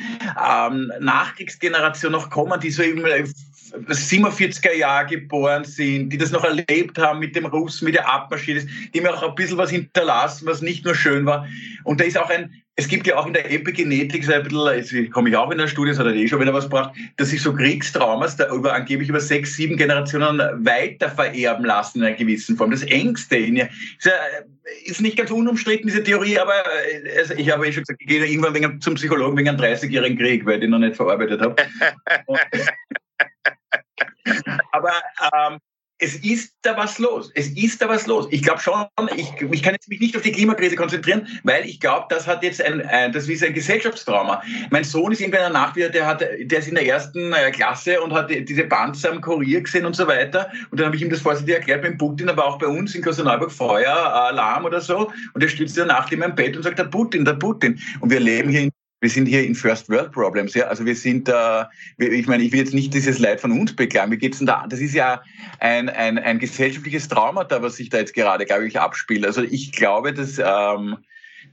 Speaker 5: ähm, Nachkriegs Generation noch kommen, die so im 47er äh, Jahr geboren sind, die das noch erlebt haben mit dem Russen, mit der Abmarschiert die mir auch ein bisschen was hinterlassen, was nicht nur schön war. Und da ist auch ein, es gibt ja auch in der Epigenetik so ein bisschen, jetzt komme ich auch in der Studie, das hat er eh schon wieder was gebracht, dass sich so Kriegstraumas da über, angeblich über sechs, sieben Generationen weiter vererben lassen in einer gewissen Form. Das Ängste in ihr, ist, ist nicht ganz unumstritten, diese Theorie, aber äh, also ich habe eh schon gesagt, ich gehe irgendwann wegen, zum Psychologen wegen einem 30-jährigen Krieg, weil ich den noch nicht verarbeitet habe. [laughs] aber ähm, es ist da was los. Es ist da was los. Ich glaube schon, ich, ich kann jetzt mich nicht auf die Klimakrise konzentrieren, weil ich glaube, das hat jetzt ein, ein, das ist ein Gesellschaftstrauma. Mein Sohn ist irgendwann danach wieder, der hat, der ist in der ersten äh, Klasse und hat diese Panzer am Kurier gesehen und so weiter. Und dann habe ich ihm das vorsichtig erklärt mit Putin, aber auch bei uns in Klosterneuburg Feuer, Alarm oder so. Und er stützt danach in meinem Bett und sagt, der Putin, der Putin. Und wir leben hier in wir sind hier in First World Problems, ja. Also wir sind da, äh, ich meine, ich will jetzt nicht dieses Leid von uns beklagen. Wie geht's denn da? Das ist ja ein, ein, ein gesellschaftliches Trauma, da was sich da jetzt gerade, glaube ich, abspielt. Also ich glaube, dass ähm,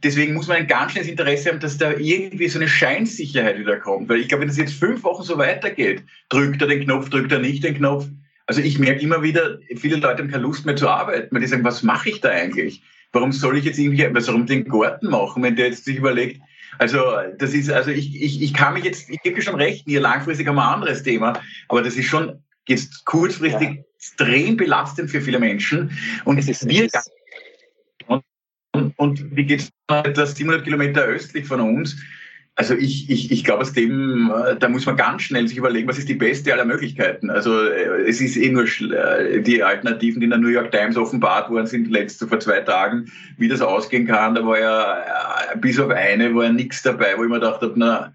Speaker 5: deswegen muss man ein ganz schnelles Interesse haben, dass da irgendwie so eine Scheinsicherheit wieder kommt. Weil ich glaube, wenn das jetzt fünf Wochen so weitergeht, drückt er den Knopf, drückt er nicht den Knopf. Also ich merke immer wieder, viele Leute haben keine Lust mehr zu arbeiten, weil die sagen, was mache ich da eigentlich? Warum soll ich jetzt irgendwie, warum den Garten machen, wenn der jetzt sich überlegt, also das ist, also ich, ich, ich kann mich jetzt, ich gebe dir schon recht, hier langfristig haben wir ein anderes Thema, aber das ist schon jetzt kurzfristig ja. extrem belastend für viele Menschen. Und es ist, wir und, und, und wie geht es das 700 Kilometer östlich von uns? Also ich, ich, ich glaube, aus dem, äh, da muss man ganz schnell sich überlegen, was ist die beste aller Möglichkeiten. Also äh, es ist eh nur äh, die Alternativen, die in der New York Times offenbart worden sind, letzte vor zwei Tagen, wie das ausgehen kann. Da war ja bis auf eine war ja nichts dabei, wo ich mir gedacht habe, na,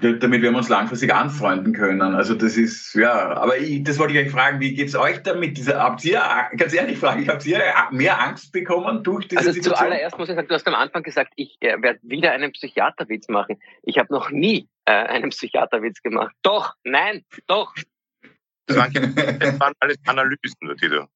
Speaker 5: damit wir uns langfristig anfreunden können. Also das ist, ja, aber ich, das wollte ich euch fragen, wie geht's euch damit? Diese, habt ihr, ganz ehrlich fragen, habt ihr mehr Angst bekommen durch diese
Speaker 4: also
Speaker 5: Situation?
Speaker 4: Also zuallererst muss ich sagen, du hast am Anfang gesagt, ich äh, werde wieder einen Psychiaterwitz machen. Ich habe noch nie äh, einen Psychiaterwitz gemacht. Doch, nein, doch.
Speaker 3: Das waren, das waren alles Analysen, Tito.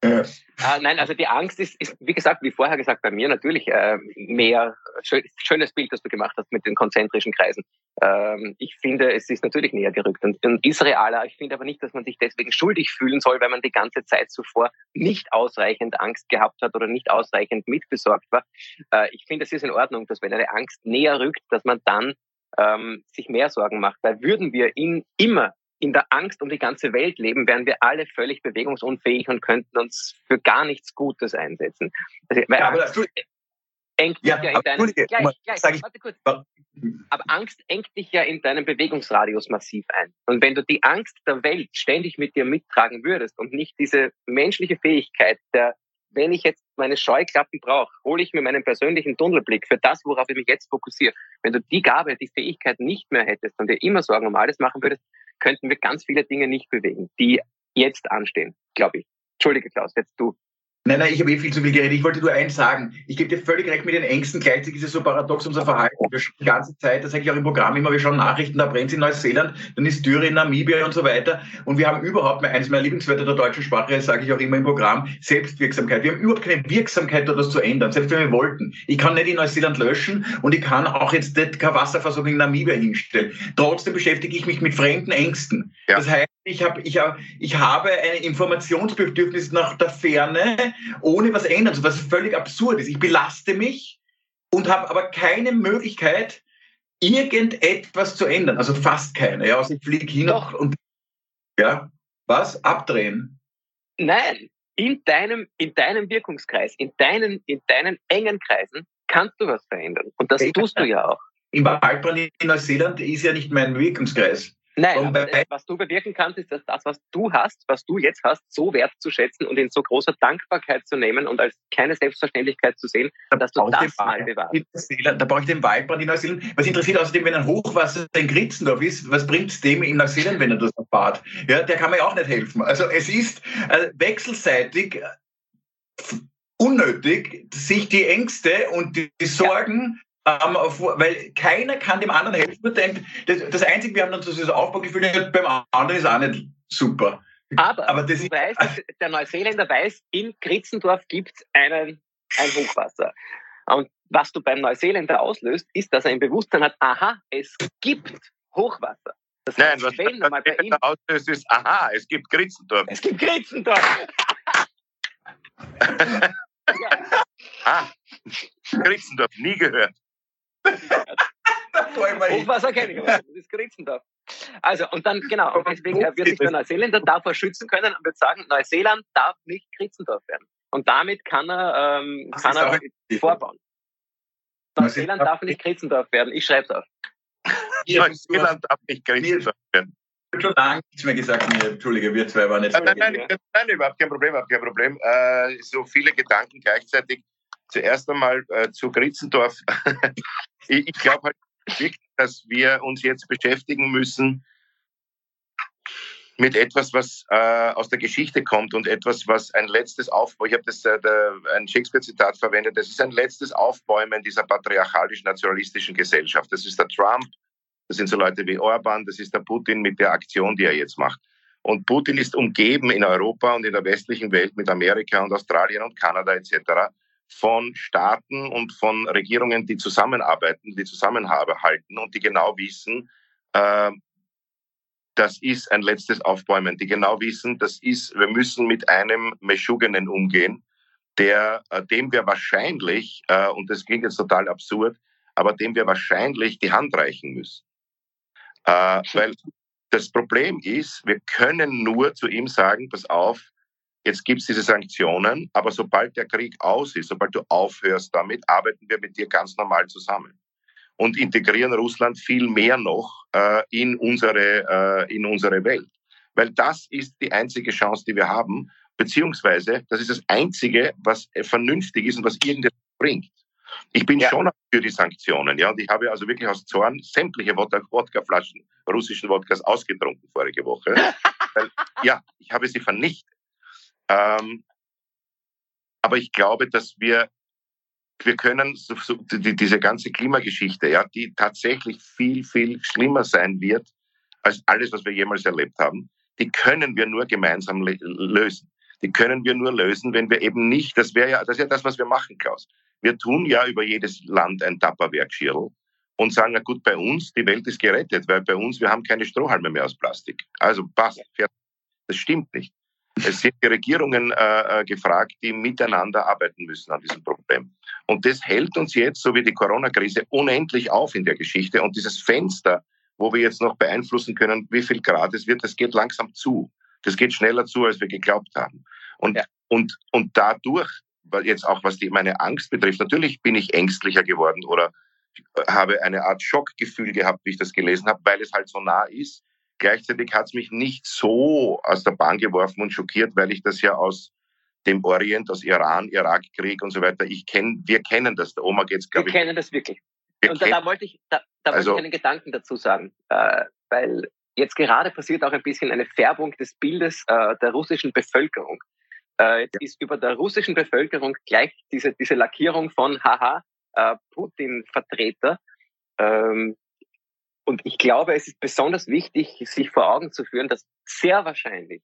Speaker 4: Äh. Uh, nein, also die Angst ist, ist, wie gesagt, wie vorher gesagt, bei mir natürlich äh, mehr schön, schönes Bild, das du gemacht hast mit den konzentrischen Kreisen. Ähm, ich finde, es ist natürlich näher gerückt und, und ist realer. Ich finde aber nicht, dass man sich deswegen schuldig fühlen soll, weil man die ganze Zeit zuvor nicht ausreichend Angst gehabt hat oder nicht ausreichend mitbesorgt war. Äh, ich finde, es ist in Ordnung, dass wenn eine Angst näher rückt, dass man dann ähm, sich mehr Sorgen macht. Weil würden wir in, immer in der Angst um die ganze Welt leben, wären wir alle völlig bewegungsunfähig und könnten uns für gar nichts Gutes einsetzen. Also, ja, Angst engt ja, dich ja in deinem, gleich, gleich, warte kurz. Aber Angst engt dich ja in deinem Bewegungsradius massiv ein. Und wenn du die Angst der Welt ständig mit dir mittragen würdest und nicht diese menschliche Fähigkeit der wenn ich jetzt meine Scheuklappen brauche, hole ich mir meinen persönlichen Tunnelblick für das, worauf ich mich jetzt fokussiere. Wenn du die Gabe, die Fähigkeit nicht mehr hättest und dir immer Sorgen um alles machen würdest, könnten wir ganz viele Dinge nicht bewegen, die jetzt anstehen, glaube ich. Entschuldige, Klaus, jetzt du.
Speaker 5: Nein, nein, ich habe eh viel zu viel geredet. Ich wollte nur eins sagen. Ich gebe dir völlig recht mit den Ängsten. Gleichzeitig ist es so paradox unser Verhalten. Wir die ganze Zeit, das sage ich auch im Programm immer, wir schauen Nachrichten, da brennt es in Neuseeland, dann ist Dürre in Namibia und so weiter. Und wir haben überhaupt, eines meiner Lieblingswörter der deutschen Sprache, sage ich auch immer im Programm, Selbstwirksamkeit. Wir haben überhaupt keine Wirksamkeit, dort was zu ändern, selbst wenn wir wollten. Ich kann nicht in Neuseeland löschen und ich kann auch jetzt nicht keine Wasserversorgung in Namibia hinstellen. Trotzdem beschäftige ich mich mit fremden Ängsten. Ja. Das heißt, ich, hab, ich, hab, ich habe ein Informationsbedürfnis nach der Ferne, ohne was ändern zu, was völlig absurd ist. Ich belaste mich und habe aber keine Möglichkeit, irgendetwas zu ändern. Also fast keine. Ja, also ich fliege hin Doch. und ja, was? Abdrehen?
Speaker 4: Nein, in deinem, in deinem Wirkungskreis, in deinen, in deinen engen Kreisen kannst du was verändern. Und das tust du ja auch.
Speaker 5: Im Waldbrand in Neuseeland ist ja nicht mein Wirkungskreis.
Speaker 4: Nein, aber was du bewirken kannst, ist, dass das, was du hast, was du jetzt hast, so wertzuschätzen und in so großer Dankbarkeit zu nehmen und als keine Selbstverständlichkeit zu sehen, da dass du das mal bewahrst.
Speaker 5: Da brauche ich den Waldbrand in Neuseeland. Was interessiert außerdem, wenn ein Hochwasser in Gritzendorf ist, was bringt es dem in Neuseeland, wenn er das erfahrt? Ja, der kann mir auch nicht helfen. Also es ist äh, wechselseitig äh, unnötig, sich die Ängste und die Sorgen ähm, weil keiner kann dem anderen helfen. Das, das Einzige, wir haben dann so das Aufbaugefühl, beim anderen ist auch nicht super.
Speaker 4: Aber, Aber das du weißt, [laughs] der Neuseeländer weiß, in Kritzendorf gibt es ein Hochwasser. Und was du beim Neuseeländer auslöst, ist, dass er im Bewusstsein hat, aha, es gibt Hochwasser.
Speaker 3: Das heißt, Nein, was wenn bei ihm auslöst, ist, aha, es gibt Kritzendorf.
Speaker 4: Es gibt Kritzendorf. [laughs]
Speaker 3: ja. Ah, Kritzendorf, nie gehört. [laughs]
Speaker 4: Hochwasser kenne ich, das ist Gritzendorf. Also, und dann, genau, und deswegen wird sich der Neuseeländer davor schützen können und wird sagen, Neuseeland darf nicht Gritzendorf werden. Und damit kann er, ähm, kann er vorbauen. Neuseeland darf nicht Gritzendorf werden. Ich schreibe es auf. [laughs]
Speaker 3: Neuseeland darf nicht Gritzendorf werden.
Speaker 5: Ich habe schon lange nichts mehr gesagt. Mir. Entschuldige, wir zwei waren jetzt.
Speaker 3: Nein, nein, nein, nein, überhaupt kein Problem, überhaupt kein Problem. Äh, so viele Gedanken gleichzeitig zuerst einmal äh, zu Gritzendorf. [laughs] ich, ich glaube halt wirklich, dass wir uns jetzt beschäftigen müssen mit etwas, was äh, aus der Geschichte kommt und etwas, was ein letztes Aufbau, ich habe das äh, der, ein Shakespeare-Zitat verwendet, das ist ein letztes Aufbäumen dieser patriarchalisch-nationalistischen Gesellschaft. Das ist der Trump, das sind so Leute wie Orban, das ist der Putin mit der Aktion, die er jetzt macht. Und Putin ist umgeben in Europa und in der westlichen Welt mit Amerika und Australien und Kanada etc von Staaten und von Regierungen, die zusammenarbeiten, die zusammenhalten und die genau wissen, äh, das ist ein letztes Aufbäumen, die genau wissen, das ist, wir müssen mit einem Meschugenen umgehen, der, äh, dem wir wahrscheinlich, äh, und das klingt jetzt total absurd, aber dem wir wahrscheinlich die Hand reichen müssen. Äh, weil das Problem ist, wir können nur zu ihm sagen, pass auf, Jetzt gibt es diese Sanktionen, aber sobald der Krieg aus ist, sobald du aufhörst damit, arbeiten wir mit dir ganz normal zusammen und integrieren Russland viel mehr noch äh, in, unsere, äh, in unsere Welt. Weil das ist die einzige Chance, die wir haben, beziehungsweise das ist das Einzige, was vernünftig ist und was irgendetwas bringt. Ich bin ja. schon für die Sanktionen, ja, und ich habe also wirklich aus Zorn sämtliche Wodkaflaschen russischen Wodkas ausgetrunken vorige Woche. [laughs] Weil, ja, ich habe sie vernichtet. Ähm, aber ich glaube, dass wir, wir können so, so, die, diese ganze Klimageschichte, ja, die tatsächlich viel, viel schlimmer sein wird als alles, was wir jemals erlebt haben, die können wir nur gemeinsam lösen. die können wir nur lösen, wenn wir eben nicht, das wäre ja, das ist ja das, was wir machen, Klaus. Wir tun ja über jedes Land ein Tupperwerk-Schirl und sagen, na gut, bei uns, die Welt ist gerettet, weil bei uns, wir haben keine Strohhalme mehr aus Plastik. Also passt, das stimmt nicht. Es sind die Regierungen äh, äh, gefragt, die miteinander arbeiten müssen an diesem Problem. Und das hält uns jetzt, so wie die Corona-Krise, unendlich auf in der Geschichte. Und dieses Fenster, wo wir jetzt noch beeinflussen können, wie viel Grad es wird, das geht langsam zu. Das geht schneller zu, als wir geglaubt haben. Und, ja. und, und dadurch, jetzt auch was die, meine Angst betrifft, natürlich bin ich ängstlicher geworden oder habe eine Art Schockgefühl gehabt, wie ich das gelesen habe, weil es halt so nah ist. Gleichzeitig hat es mich nicht so aus der Bahn geworfen und schockiert, weil ich das ja aus dem Orient, aus Iran, Irakkrieg und so weiter, ich kenne, wir kennen das. Der Oma geht's
Speaker 4: glaube ich. Wir kennen das wirklich. Und da, da, wollte ich, da, da also, wollte ich einen Gedanken dazu sagen, äh, weil jetzt gerade passiert auch ein bisschen eine Färbung des Bildes äh, der russischen Bevölkerung. Äh, jetzt ist über der russischen Bevölkerung gleich diese, diese Lackierung von Haha, äh, Putin-Vertreter. Ähm, und ich glaube, es ist besonders wichtig, sich vor Augen zu führen, dass sehr wahrscheinlich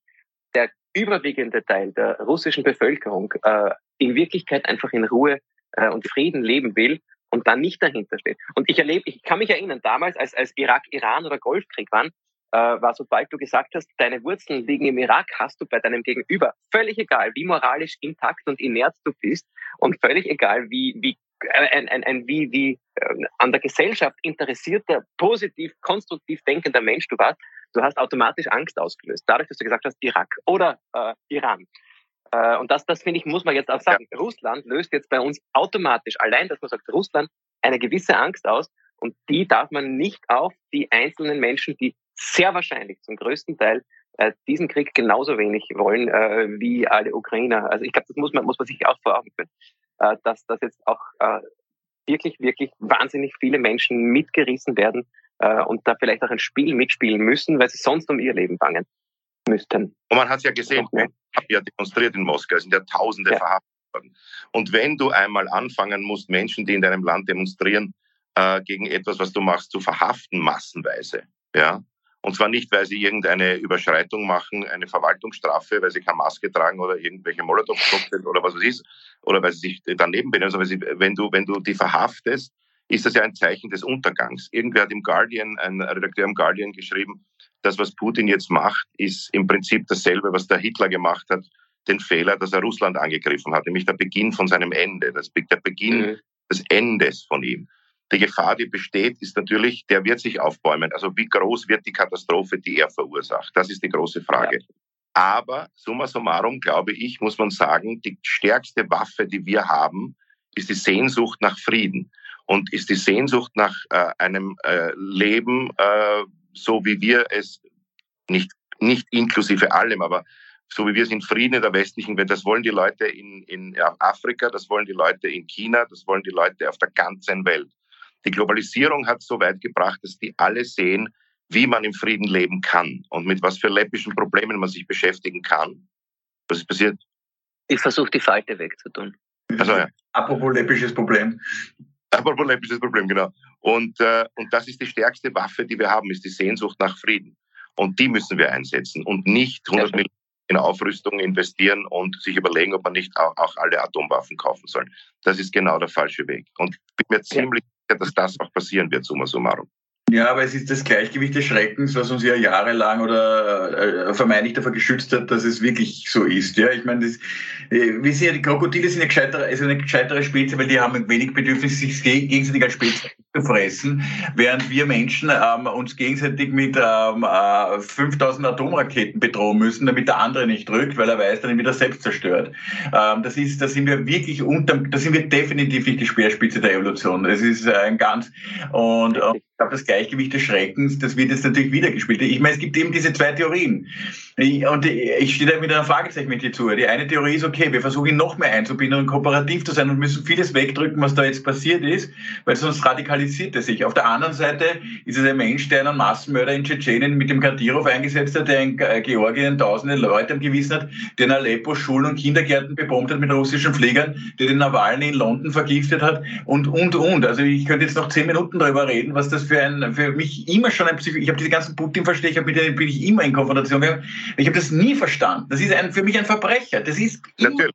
Speaker 4: der überwiegende Teil der russischen Bevölkerung äh, in Wirklichkeit einfach in Ruhe äh, und Frieden leben will und dann nicht dahinter steht. Und ich erlebe, ich kann mich erinnern, damals, als, als Irak, Iran oder Golfkrieg waren, äh, war sobald du gesagt hast, deine Wurzeln liegen im Irak, hast du bei deinem Gegenüber völlig egal, wie moralisch intakt und inert du bist und völlig egal, wie, wie ein, ein, ein wie, wie äh, an der Gesellschaft interessierter, positiv, konstruktiv denkender Mensch du warst, du hast automatisch Angst ausgelöst. Dadurch, dass du gesagt hast, Irak oder äh, Iran. Äh, und das, das finde ich, muss man jetzt auch sagen. Ja. Russland löst jetzt bei uns automatisch, allein, dass man sagt, Russland, eine gewisse Angst aus. Und die darf man nicht auf die einzelnen Menschen, die sehr wahrscheinlich zum größten Teil äh, diesen Krieg genauso wenig wollen äh, wie alle Ukrainer. Also ich glaube, das muss man, muss man sich auch vor Augen führen äh, dass, dass jetzt auch äh, wirklich, wirklich wahnsinnig viele Menschen mitgerissen werden äh, und da vielleicht auch ein Spiel mitspielen müssen, weil sie sonst um ihr Leben bangen müssten.
Speaker 3: Und man hat es ja gesehen, ja. ja demonstriert in Moskau, es sind ja Tausende ja. verhaftet worden. Und wenn du einmal anfangen musst, Menschen, die in deinem Land demonstrieren, äh, gegen etwas, was du machst, zu verhaften, massenweise, ja, und zwar nicht, weil sie irgendeine Überschreitung machen, eine Verwaltungsstrafe, weil sie keine Maske tragen oder irgendwelche Molotow-Cocktails oder was es ist, oder weil sie sich daneben benehmen, sondern sie, wenn du, wenn du die verhaftest, ist das ja ein Zeichen des Untergangs. Irgendwer hat im Guardian, ein Redakteur im Guardian geschrieben, das, was Putin jetzt macht, ist im Prinzip dasselbe, was der Hitler gemacht hat, den Fehler, dass er Russland angegriffen hat, nämlich der Beginn von seinem Ende, das, der Beginn mhm. des Endes von ihm. Die Gefahr, die besteht, ist natürlich, der wird sich aufbäumen. Also wie groß wird die Katastrophe, die er verursacht? Das ist die große Frage. Ja. Aber summa summarum, glaube ich, muss man sagen, die stärkste Waffe, die wir haben, ist die Sehnsucht nach Frieden und ist die Sehnsucht nach äh, einem äh, Leben, äh, so wie wir es nicht, nicht inklusive allem, aber so wie wir es in Frieden in der westlichen Welt, das wollen die Leute in, in Afrika, das wollen die Leute in China, das wollen die Leute auf der ganzen Welt. Die Globalisierung hat so weit gebracht, dass die alle sehen, wie man im Frieden leben kann und mit was für läppischen Problemen man sich beschäftigen kann. Was ist passiert?
Speaker 4: Ich versuche die Falte wegzutun.
Speaker 5: Also, ja. Apropos läppisches Problem.
Speaker 3: Apropos läppisches Problem, genau. Und, äh, und das ist die stärkste Waffe, die wir haben, ist die Sehnsucht nach Frieden. Und die müssen wir einsetzen und nicht 100 Millionen in Aufrüstung investieren und sich überlegen, ob man nicht auch, auch alle Atomwaffen kaufen soll. Das ist genau der falsche Weg. Und ich bin mir ziemlich dass das auch passieren wird, summa summarum.
Speaker 5: Ja, aber es ist das Gleichgewicht des Schreckens, was uns ja jahrelang oder äh, vermeintlich davor geschützt hat, dass es wirklich so ist. Ja, ich meine, das, äh, wir sehen ja, die Krokodile sind eine gescheitere, also eine gescheitere Spezies, weil die haben wenig Bedürfnis, sich gegenseitig als Spezies zu fressen, während wir Menschen ähm, uns gegenseitig mit ähm, äh, 5000 Atomraketen bedrohen müssen, damit der andere nicht drückt, weil er weiß, dann wieder selbst zerstört. Ähm, das ist, da sind wir wirklich unter, da sind wir definitiv nicht die Speerspitze der Evolution. Das ist ein ganz und, und glaube, das Gleichgewicht des Schreckens, das wird jetzt natürlich wiedergespielt. Ich meine, es gibt eben diese zwei Theorien. Und ich stehe da mit einem Fragezeichen mit dir zu. Die eine Theorie ist, okay, wir versuchen noch mehr einzubinden und kooperativ zu sein und müssen vieles wegdrücken, was da jetzt passiert ist, weil sonst radikalisiert er sich. Auf der anderen Seite ist es ein Mensch, der einen Massenmörder in Tschetschenien mit dem Kadyrov eingesetzt hat, der in äh, Georgien tausende Leute am Gewissen hat, der in Aleppo Schulen und Kindergärten bebombt hat mit russischen Fliegern, der den Nawalny in London vergiftet hat und, und, und. Also ich könnte jetzt noch zehn Minuten darüber reden, was das für für, ein, für mich immer schon ein Psycho. Ich habe diese ganzen Putin-Versteher, mit denen bin ich immer in Konfrontation. Ich habe das nie verstanden. Das ist ein, für mich ein Verbrecher. Das ist
Speaker 3: Natürlich.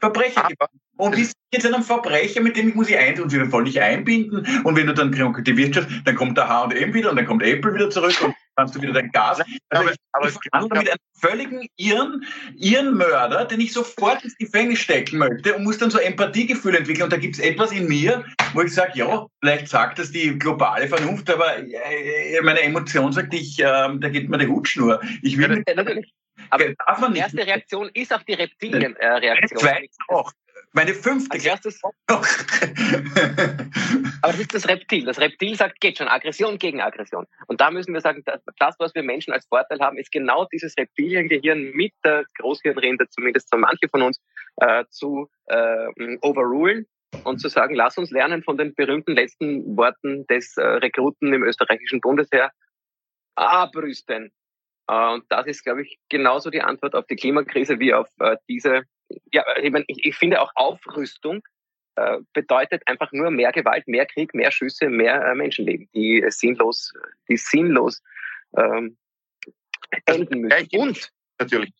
Speaker 5: Verbrecher. Aber und ist jetzt ein Verbrecher, mit dem ich muss ich ein und wieder voll nicht einbinden. Und wenn du dann die Wirtschaft, dann kommt der H&M wieder und dann kommt Apple wieder zurück und kannst du wieder dein Gas. Also aber, ich, aber ich verhandle mit einem völligen Irren, Irrenmörder, den ich sofort ins Gefängnis stecken möchte und muss dann so Empathiegefühl entwickeln. Und da gibt es etwas in mir, wo ich sage, ja, vielleicht sagt das die globale Vernunft, aber äh, meine Emotion sagt, ich, äh, da geht mir die Hutschnur. Ich will
Speaker 4: ja, natürlich. Aber die erste Reaktion ist auch die Reptilien-Reaktion. Äh,
Speaker 5: auch. Meine fünfte.
Speaker 4: Als erstes. Aber das ist das Reptil. Das Reptil sagt, geht schon, Aggression gegen Aggression. Und da müssen wir sagen, das, was wir Menschen als Vorteil haben, ist genau dieses Reptiliengehirn mit der Großhirnrinde, zumindest so manche von uns, äh, zu äh, overrulen und zu sagen, lass uns lernen von den berühmten letzten Worten des äh, Rekruten im österreichischen Bundesheer. Abrüsten. Äh, und das ist, glaube ich, genauso die Antwort auf die Klimakrise wie auf äh, diese ja, ich, meine, ich, ich finde auch Aufrüstung äh, bedeutet einfach nur mehr Gewalt, mehr Krieg, mehr Schüsse, mehr Menschenleben, die sinnlos, die sinnlos ähm, enden müssen.
Speaker 3: Und natürlich.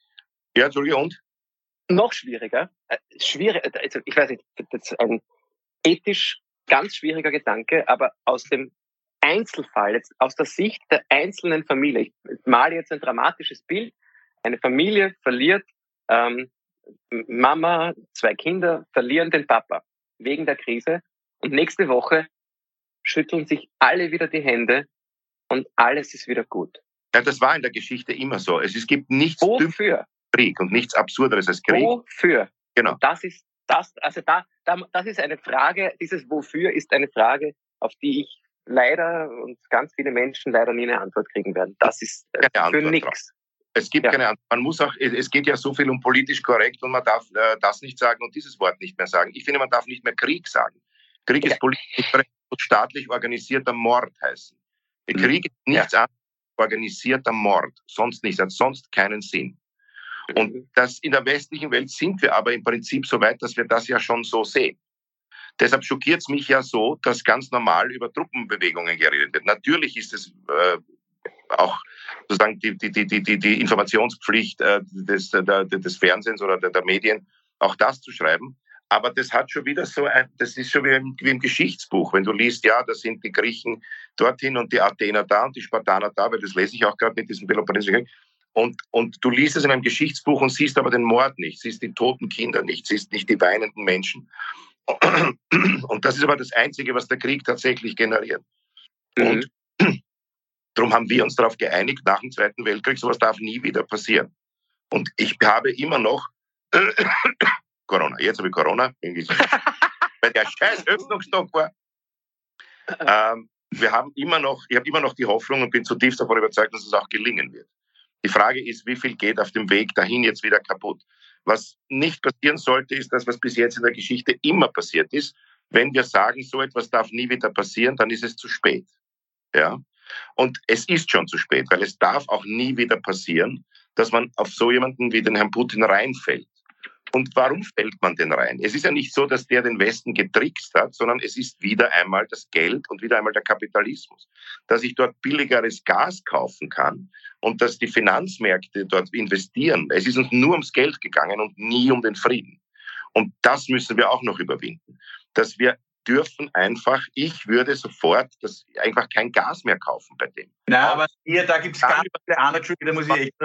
Speaker 3: Ja, Entschuldigung, und?
Speaker 4: Noch schwieriger, äh, schwierig, also ich weiß nicht, das ist ein ethisch ganz schwieriger Gedanke, aber aus dem Einzelfall, jetzt aus der Sicht der einzelnen Familie, ich male jetzt ein dramatisches Bild, eine Familie verliert ähm, Mama, zwei Kinder verlieren den Papa wegen der Krise und nächste Woche schütteln sich alle wieder die Hände und alles ist wieder gut.
Speaker 3: Ja, das war in der Geschichte immer so. Es, es gibt nichts
Speaker 4: Wofür?
Speaker 3: Krieg und nichts Absurderes als Krieg.
Speaker 4: Wofür?
Speaker 3: Genau.
Speaker 4: Das ist das, also da, da, das ist eine Frage, dieses Wofür ist eine Frage, auf die ich leider und ganz viele Menschen leider nie eine Antwort kriegen werden. Das ist äh, für nichts.
Speaker 3: Es gibt ja. keine Antwort. Man muss auch, es geht ja so viel um politisch korrekt und man darf äh, das nicht sagen und dieses Wort nicht mehr sagen. Ich finde, man darf nicht mehr Krieg sagen. Krieg ja. ist politisch korrekt und staatlich organisierter Mord heißen. Der mhm. Krieg ist nichts ja. anderes organisierter Mord, sonst nichts, hat sonst keinen Sinn. Und mhm. das in der westlichen Welt sind wir aber im Prinzip so weit, dass wir das ja schon so sehen. Deshalb schockiert es mich ja so, dass ganz normal über Truppenbewegungen geredet wird. Natürlich ist es äh, auch sozusagen die, die, die, die, die Informationspflicht äh, des, der, des Fernsehens oder der, der Medien, auch das zu schreiben. Aber das hat schon wieder so ein, das ist schon wie im, wie im Geschichtsbuch. Wenn du liest, ja, da sind die Griechen dorthin und die Athener da und die Spartaner da, weil das lese ich auch gerade mit diesem Peloponnesischen und, und du liest es in einem Geschichtsbuch und siehst aber den Mord nicht, siehst die toten Kinder nicht, siehst nicht die weinenden Menschen. Und das ist aber das Einzige, was der Krieg tatsächlich generiert. Mhm. Und [clears throat] Darum haben wir uns darauf geeinigt, nach dem Zweiten Weltkrieg, sowas darf nie wieder passieren. Und ich habe immer noch [clears throat] Corona. Jetzt habe ich Corona, [laughs] weil der scheiß Öffnungsstock war. Ähm, wir haben immer noch, ich habe immer noch die Hoffnung und bin zutiefst davon überzeugt, dass es auch gelingen wird. Die Frage ist, wie viel geht auf dem Weg dahin jetzt wieder kaputt? Was nicht passieren sollte, ist das, was bis jetzt in der Geschichte immer passiert ist. Wenn wir sagen, so etwas darf nie wieder passieren, dann ist es zu spät. Ja? Und es ist schon zu spät, weil es darf auch nie wieder passieren, dass man auf so jemanden wie den Herrn Putin reinfällt. Und warum fällt man denn rein? Es ist ja nicht so, dass der den Westen getrickst hat, sondern es ist wieder einmal das Geld und wieder einmal der Kapitalismus. Dass ich dort billigeres Gas kaufen kann und dass die Finanzmärkte dort investieren. Es ist uns nur ums Geld gegangen und nie um den Frieden. Und das müssen wir auch noch überwinden. Dass wir dürfen einfach, ich würde sofort das, einfach kein Gas mehr kaufen bei dem.
Speaker 5: Na, aber hier, da gibt es gar nicht da muss ich echt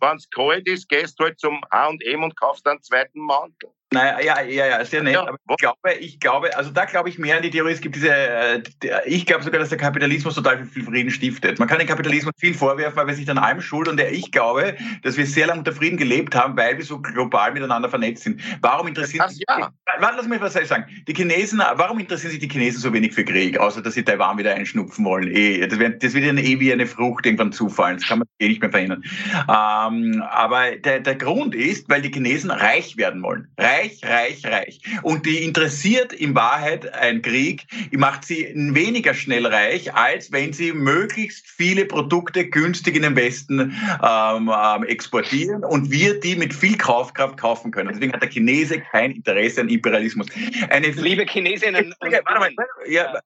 Speaker 3: Wenn es kalt ist, gehst du halt zum H&M und kaufst einen zweiten Mantel.
Speaker 5: Naja, ja, ja, ja, sehr nett. Ja, aber ich glaube, ich glaube, also da glaube ich mehr an die Theorie. Es gibt diese, äh, ich glaube sogar, dass der Kapitalismus total viel Frieden stiftet. Man kann den Kapitalismus viel vorwerfen, weil er sich dann allem schuld und ich glaube, dass wir sehr lange unter Frieden gelebt haben, weil wir so global miteinander vernetzt sind. Warum interessieren sich, ja. warte, lass mich was sagen. Die Chinesen, warum interessieren sich die Chinesen so wenig für Krieg, außer dass sie Taiwan wieder einschnupfen wollen? Eh, das wird, das wird ihnen eh wie eine Frucht irgendwann zufallen. Das kann man eh nicht mehr verhindern. Ähm, aber der, der Grund ist, weil die Chinesen reich werden wollen. Reich reich, reich, reich. Und die interessiert in Wahrheit ein Krieg, macht sie weniger schnell reich, als wenn sie möglichst viele Produkte günstig in den Westen ähm, ähm, exportieren und wir die mit viel Kaufkraft kaufen können. Deswegen hat der Chinese kein Interesse an Imperialismus.
Speaker 4: Eine Liebe Chinesinnen.
Speaker 5: Warte mal, ja,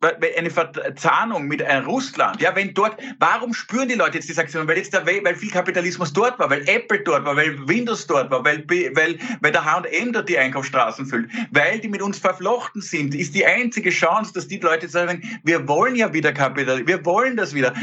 Speaker 5: eine Verzahnung mit Russland, ja, wenn dort, warum spüren die Leute jetzt die Sanktionen? Weil jetzt der, weil viel Kapitalismus dort war, weil Apple dort war, weil Windows dort war, weil, weil, weil der H&M dort die Einkaufsstraßen füllt, weil die mit uns verflochten sind, ist die einzige Chance, dass die Leute sagen, wir wollen ja wieder Kapitalismus, wir wollen das wieder.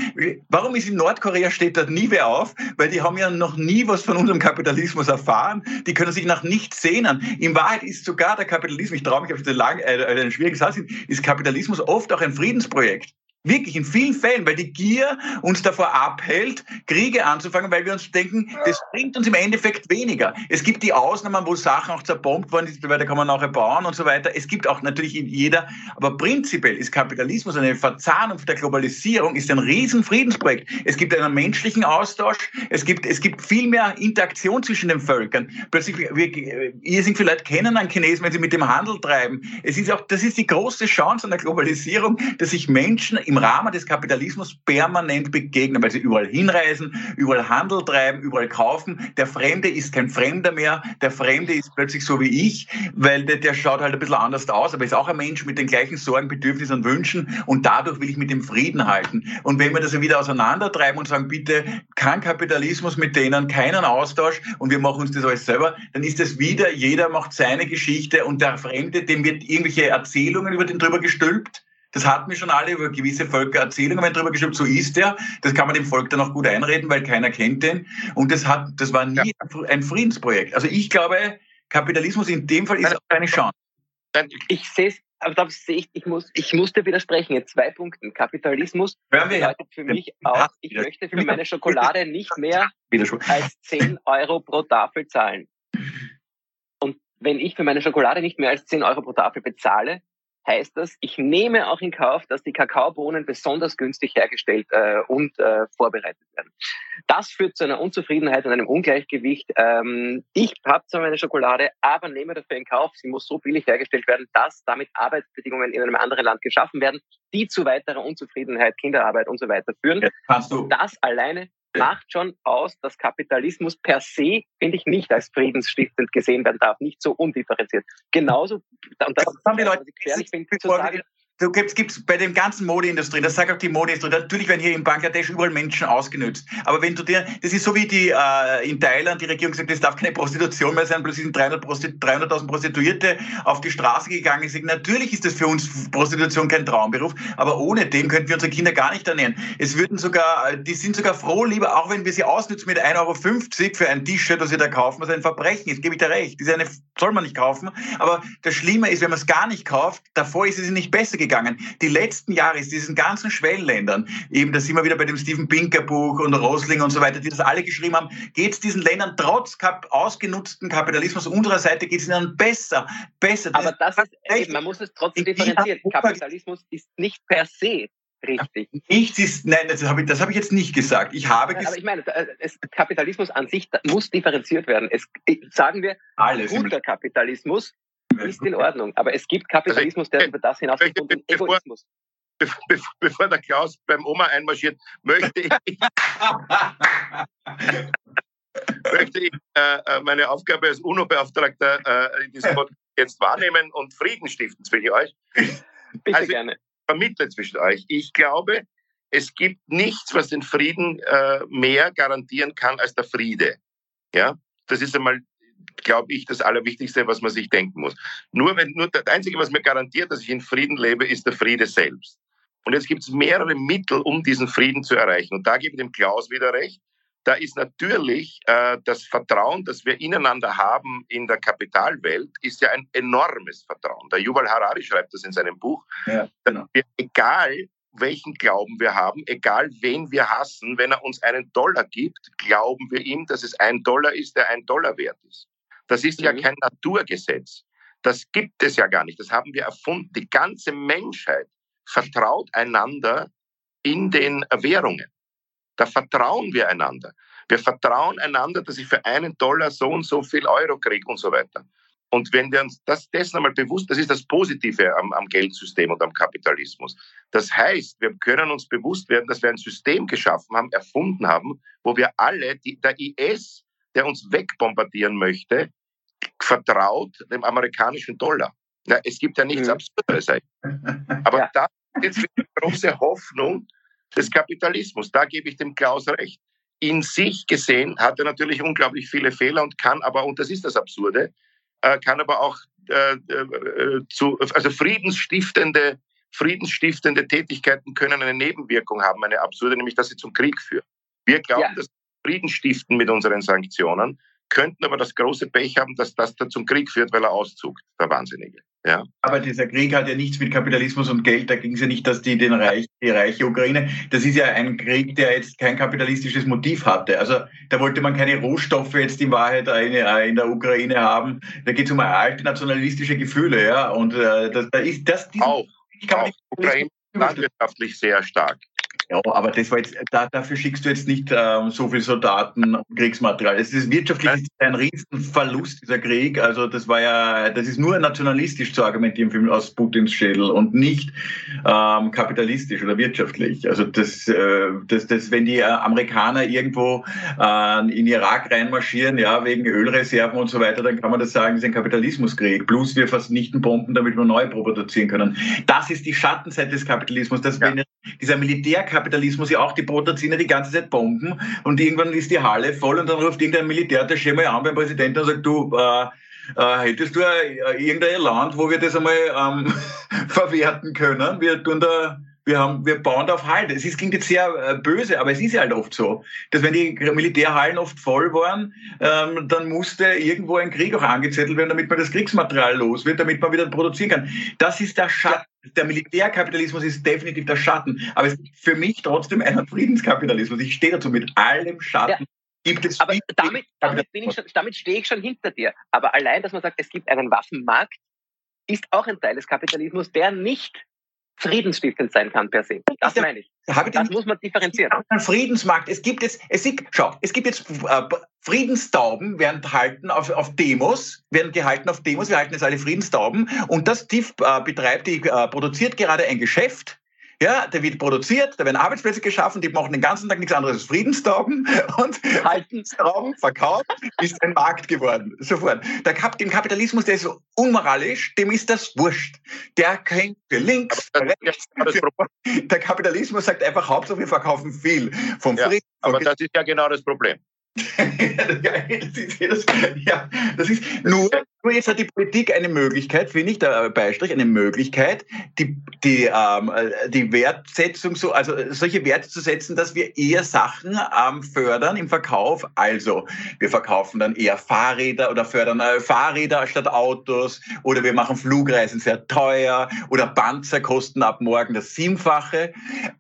Speaker 5: Warum ist in Nordkorea steht dort nie wer auf? Weil die haben ja noch nie was von unserem Kapitalismus erfahren, die können sich nach nichts sehnen. In Wahrheit ist sogar der Kapitalismus, ich traue mich auf den, lang, äh, einen schwierigen Satz, ist Kapitalismus oft oft auch ein Friedensprojekt. Wirklich in vielen Fällen, weil die Gier uns davor abhält, Kriege anzufangen, weil wir uns denken, das bringt uns im Endeffekt weniger. Es gibt die Ausnahmen, wo Sachen auch zerbombt worden sind, da kann man nachher bauen und so weiter. Es gibt auch natürlich in jeder, aber prinzipiell ist Kapitalismus eine Verzahnung der Globalisierung, ist ein riesen Friedensprojekt. Es gibt einen menschlichen Austausch, es gibt, es gibt viel mehr Interaktion zwischen den Völkern. Plötzlich, wir, ihr sind vielleicht kennen einen Chinesen, wenn sie mit dem Handel treiben. Es ist auch, das ist die große Chance an der Globalisierung, dass sich Menschen im Rahmen des Kapitalismus permanent begegnen, weil sie überall hinreisen, überall Handel treiben, überall kaufen. Der Fremde ist kein Fremder mehr. Der Fremde ist plötzlich so wie ich, weil der, der schaut halt ein bisschen anders aus, aber ist auch ein Mensch mit den gleichen Sorgen, Bedürfnissen und Wünschen und dadurch will ich mit dem Frieden halten. Und wenn wir das wieder auseinandertreiben und sagen, bitte kein Kapitalismus mit denen, keinen Austausch und wir machen uns das alles selber, dann ist das wieder, jeder macht seine Geschichte und der Fremde, dem wird irgendwelche Erzählungen über den drüber gestülpt das hatten wir schon alle über gewisse Völker Erzählungen drüber geschrieben, so ist er. Das kann man dem Volk dann auch gut einreden, weil keiner kennt den. Und das hat, das war nie ja. ein Friedensprojekt. Also ich glaube, Kapitalismus in dem Fall ist auch keine Chance.
Speaker 4: Ich sehe es aber da sehe ich, ich muss, ich muss dir widersprechen. Jetzt zwei Punkten. Kapitalismus bedeutet für mich auch, ich möchte für meine Schokolade nicht mehr als 10 Euro pro Tafel zahlen. Und wenn ich für meine Schokolade nicht mehr als 10 Euro pro Tafel bezahle, heißt das, ich nehme auch in Kauf, dass die Kakaobohnen besonders günstig hergestellt äh, und äh, vorbereitet werden. Das führt zu einer Unzufriedenheit und einem Ungleichgewicht. Ähm, ich habe zwar meine Schokolade, aber nehme dafür in Kauf, sie muss so billig hergestellt werden, dass damit Arbeitsbedingungen in einem anderen Land geschaffen werden, die zu weiterer Unzufriedenheit, Kinderarbeit und so weiter führen. Ja, das alleine macht schon aus, dass Kapitalismus per se, finde ich, nicht als friedensstiftend gesehen werden darf, nicht so undifferenziert. Genauso, und das, das
Speaker 5: haben die Leute gefährlich finde, zu sagen, Du gibst, gibst bei dem ganzen Modeindustrie, das sagt auch die Modeindustrie, natürlich werden hier in Bangladesch überall Menschen ausgenützt. Aber wenn du dir, das ist so wie die äh, in Thailand, die Regierung sagt, es darf keine Prostitution mehr sein, plötzlich sind 300.000 300 Prostituierte auf die Straße gegangen. Sagen, natürlich ist das für uns Prostitution kein Traumberuf, aber ohne dem könnten wir unsere Kinder gar nicht ernähren. Es würden sogar, die sind sogar froh, lieber, auch wenn wir sie ausnützen mit 1,50 Euro für ein T-Shirt, das sie da kaufen, was ein Verbrechen ist, gebe ich da recht. Das eine, soll man nicht kaufen. Aber das Schlimme ist, wenn man es gar nicht kauft, davor ist es nicht besser gegangen. Die letzten Jahre ist diesen ganzen Schwellenländern, eben da sind wir wieder bei dem Steven Pinker Buch und Rosling und so weiter, die das alle geschrieben haben, geht es diesen Ländern trotz kap ausgenutzten Kapitalismus unserer Seite geht es ihnen besser, besser.
Speaker 4: Aber das, ist, echt, man muss es trotzdem differenzieren. Kapitalismus ist nicht per se richtig.
Speaker 5: Nichts ist, nein, das habe ich, das hab ich jetzt nicht gesagt. Ich habe
Speaker 4: nein, aber ich meine, äh, es, Kapitalismus an sich muss differenziert werden. Es, sagen wir, Alles guter Kapitalismus [laughs] ist in Ordnung. Aber es gibt Kapitalismus, der über das hinaus und Egoismus.
Speaker 3: Bevor, bevor der Klaus beim Oma einmarschiert, möchte ich, [laughs] möchte ich äh, äh, meine Aufgabe als UNO-Beauftragter äh, in diesem Podcast jetzt wahrnehmen und Frieden stiften zwischen euch.
Speaker 4: Bitte also, gerne.
Speaker 3: Vermittle zwischen euch. Ich glaube, es gibt nichts, was den Frieden äh, mehr garantieren kann als der Friede. Ja, das ist einmal glaube ich, das Allerwichtigste, was man sich denken muss. Nur wenn, nur das Einzige, was mir garantiert, dass ich in Frieden lebe, ist der Friede selbst. Und jetzt gibt es mehrere Mittel, um diesen Frieden zu erreichen. Und da gebe ich dem Klaus wieder recht. Da ist natürlich äh, das Vertrauen, das wir ineinander haben in der Kapitalwelt, ist ja ein enormes Vertrauen. Der Yuval Harari schreibt das in seinem Buch. Ja, genau. wir, egal welchen Glauben wir haben, egal wen wir hassen, wenn er uns einen Dollar gibt, glauben wir ihm, dass es ein Dollar ist, der ein Dollar wert ist. Das ist mhm. ja kein Naturgesetz. Das gibt es ja gar nicht. Das haben wir erfunden. Die ganze Menschheit vertraut einander in den Währungen. Da vertrauen wir einander. Wir vertrauen einander, dass ich für einen Dollar so und so viel Euro kriege und so weiter. Und wenn wir uns das dessen einmal bewusst, das ist das Positive am, am, Geldsystem und am Kapitalismus. Das heißt, wir können uns bewusst werden, dass wir ein System geschaffen haben, erfunden haben, wo wir alle, die, der IS der uns wegbombardieren möchte, vertraut dem amerikanischen Dollar. Ja, es gibt ja nichts mhm. Absurderes. [laughs] Aber ja. da jetzt die große Hoffnung des Kapitalismus. Da gebe ich dem Klaus recht. In sich gesehen hat er natürlich unglaublich viele Fehler und kann aber, und das ist das Absurde, äh, kann aber auch äh, äh, zu, also friedensstiftende, friedensstiftende Tätigkeiten können eine Nebenwirkung haben, eine absurde, nämlich dass sie zum Krieg führen. Wir glauben, ja. dass Frieden stiften mit unseren Sanktionen, könnten aber das große Pech haben, dass das da zum Krieg führt, weil er auszugt, der Wahnsinnige. Ja.
Speaker 5: Aber dieser Krieg hat ja nichts mit Kapitalismus und Geld. Da ging es ja nicht, dass die den Reich, die reiche Ukraine, das ist ja ein Krieg, der jetzt kein kapitalistisches Motiv hatte. Also da wollte man keine Rohstoffe jetzt in Wahrheit in der Ukraine haben. Da geht es um alte nationalistische Gefühle, ja. Und äh, das, da ist das.
Speaker 3: Auch, auch. Ukraine landwirtschaftlich sehr stark.
Speaker 5: Ja, aber das war jetzt, da, dafür schickst du jetzt nicht ähm, so viel Soldaten und Kriegsmaterial. Es ist wirtschaftlich ist ein Riesenverlust, dieser Krieg. Also das war ja, das ist nur nationalistisch zu argumentieren aus Putins Schädel und nicht ähm, kapitalistisch oder wirtschaftlich. Also das, äh, das, das wenn die äh, Amerikaner irgendwo äh, in Irak reinmarschieren, ja, wegen Ölreserven und so weiter, dann kann man das sagen, das ist ein Kapitalismuskrieg. Plus wir vernichten Bomben, damit wir neu produzieren können. Das ist die Schattenseite des Kapitalismus, dass ja. wenn dieser Militärkapitalismus Kapitalismus ja auch, die ja die ganze Zeit Bomben und irgendwann ist die Halle voll und dann ruft irgendein Militärattaché mal an beim Präsidenten und sagt, du, äh, äh, hättest du äh, irgendein Land, wo wir das einmal ähm, [laughs] verwerten können? Wir tun da wir haben, wir bauen da auf Halt. Es ist, klingt jetzt sehr äh, böse, aber es ist ja halt oft so, dass wenn die Militärhallen oft voll waren, ähm, dann musste irgendwo ein Krieg auch angezettelt werden, damit man das Kriegsmaterial los wird, damit man wieder produzieren kann. Das ist der Schatten. Der Militärkapitalismus ist definitiv der Schatten. Aber es ist für mich trotzdem ein Friedenskapitalismus. Ich stehe dazu mit allem Schatten. Ja.
Speaker 4: Gibt es aber damit, damit, bin ich schon, damit stehe ich schon hinter dir. Aber allein, dass man sagt, es gibt einen Waffenmarkt, ist auch ein Teil des Kapitalismus, der nicht friedensstiftend sein kann per se. Das meine ich.
Speaker 5: Habe das muss man differenzieren. Ein Friedensmarkt. Es gibt jetzt, es gibt, schau, es gibt jetzt äh, Friedenstauben werden gehalten auf, auf Demos, werden gehalten auf Demos. Wir halten jetzt alle Friedenstauben und das TIF äh, betreibt, die äh, produziert gerade ein Geschäft ja, der wird produziert, da werden Arbeitsplätze geschaffen, die machen den ganzen Tag nichts anderes als Friedenstauben [laughs] und Haltensrauben verkauft, ist ein Markt geworden. Sofort. Der Kap dem Kapitalismus, der ist so unmoralisch, dem ist das wurscht. Der kennt für links, für rechts. Für [laughs] der Kapitalismus sagt einfach, Hauptsache wir verkaufen viel vom
Speaker 3: ja, Frieden. Aber das ist ja genau das Problem. [laughs]
Speaker 5: ja, das ist nur, nur jetzt hat die Politik eine Möglichkeit, finde ich, der Beistrich, eine Möglichkeit, die, die, ähm, die Wertsetzung so, also solche Werte zu setzen, dass wir eher Sachen ähm, fördern im Verkauf. Also wir verkaufen dann eher Fahrräder oder fördern äh, Fahrräder statt Autos oder wir machen Flugreisen sehr teuer oder Panzer kosten ab morgen das Siebenfache.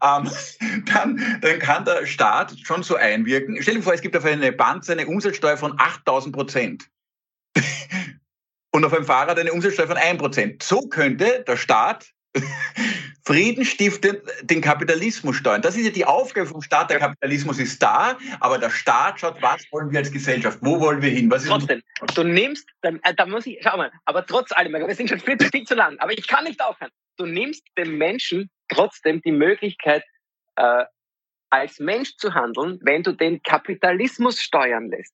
Speaker 5: Ähm, [laughs] dann, dann kann der Staat schon so einwirken. Stell dir vor, es gibt auf eine Panzer eine Umsatzsteuer von 8000 Prozent. Und auf einem Fahrrad eine Umsatzsteuer von 1 Prozent. So könnte der Staat [laughs] friedenstiftend den Kapitalismus steuern. Das ist ja die Aufgabe vom Staat. Der Kapitalismus ist da, aber der Staat schaut, was wollen wir als Gesellschaft? Wo wollen wir hin?
Speaker 4: Trotzdem, du nimmst, dann, äh, da muss ich, schau mal, aber trotz allem, wir sind schon viel, viel zu lang, aber ich kann nicht aufhören. Du nimmst dem Menschen trotzdem die Möglichkeit, äh, als Mensch zu handeln, wenn du den Kapitalismus steuern lässt.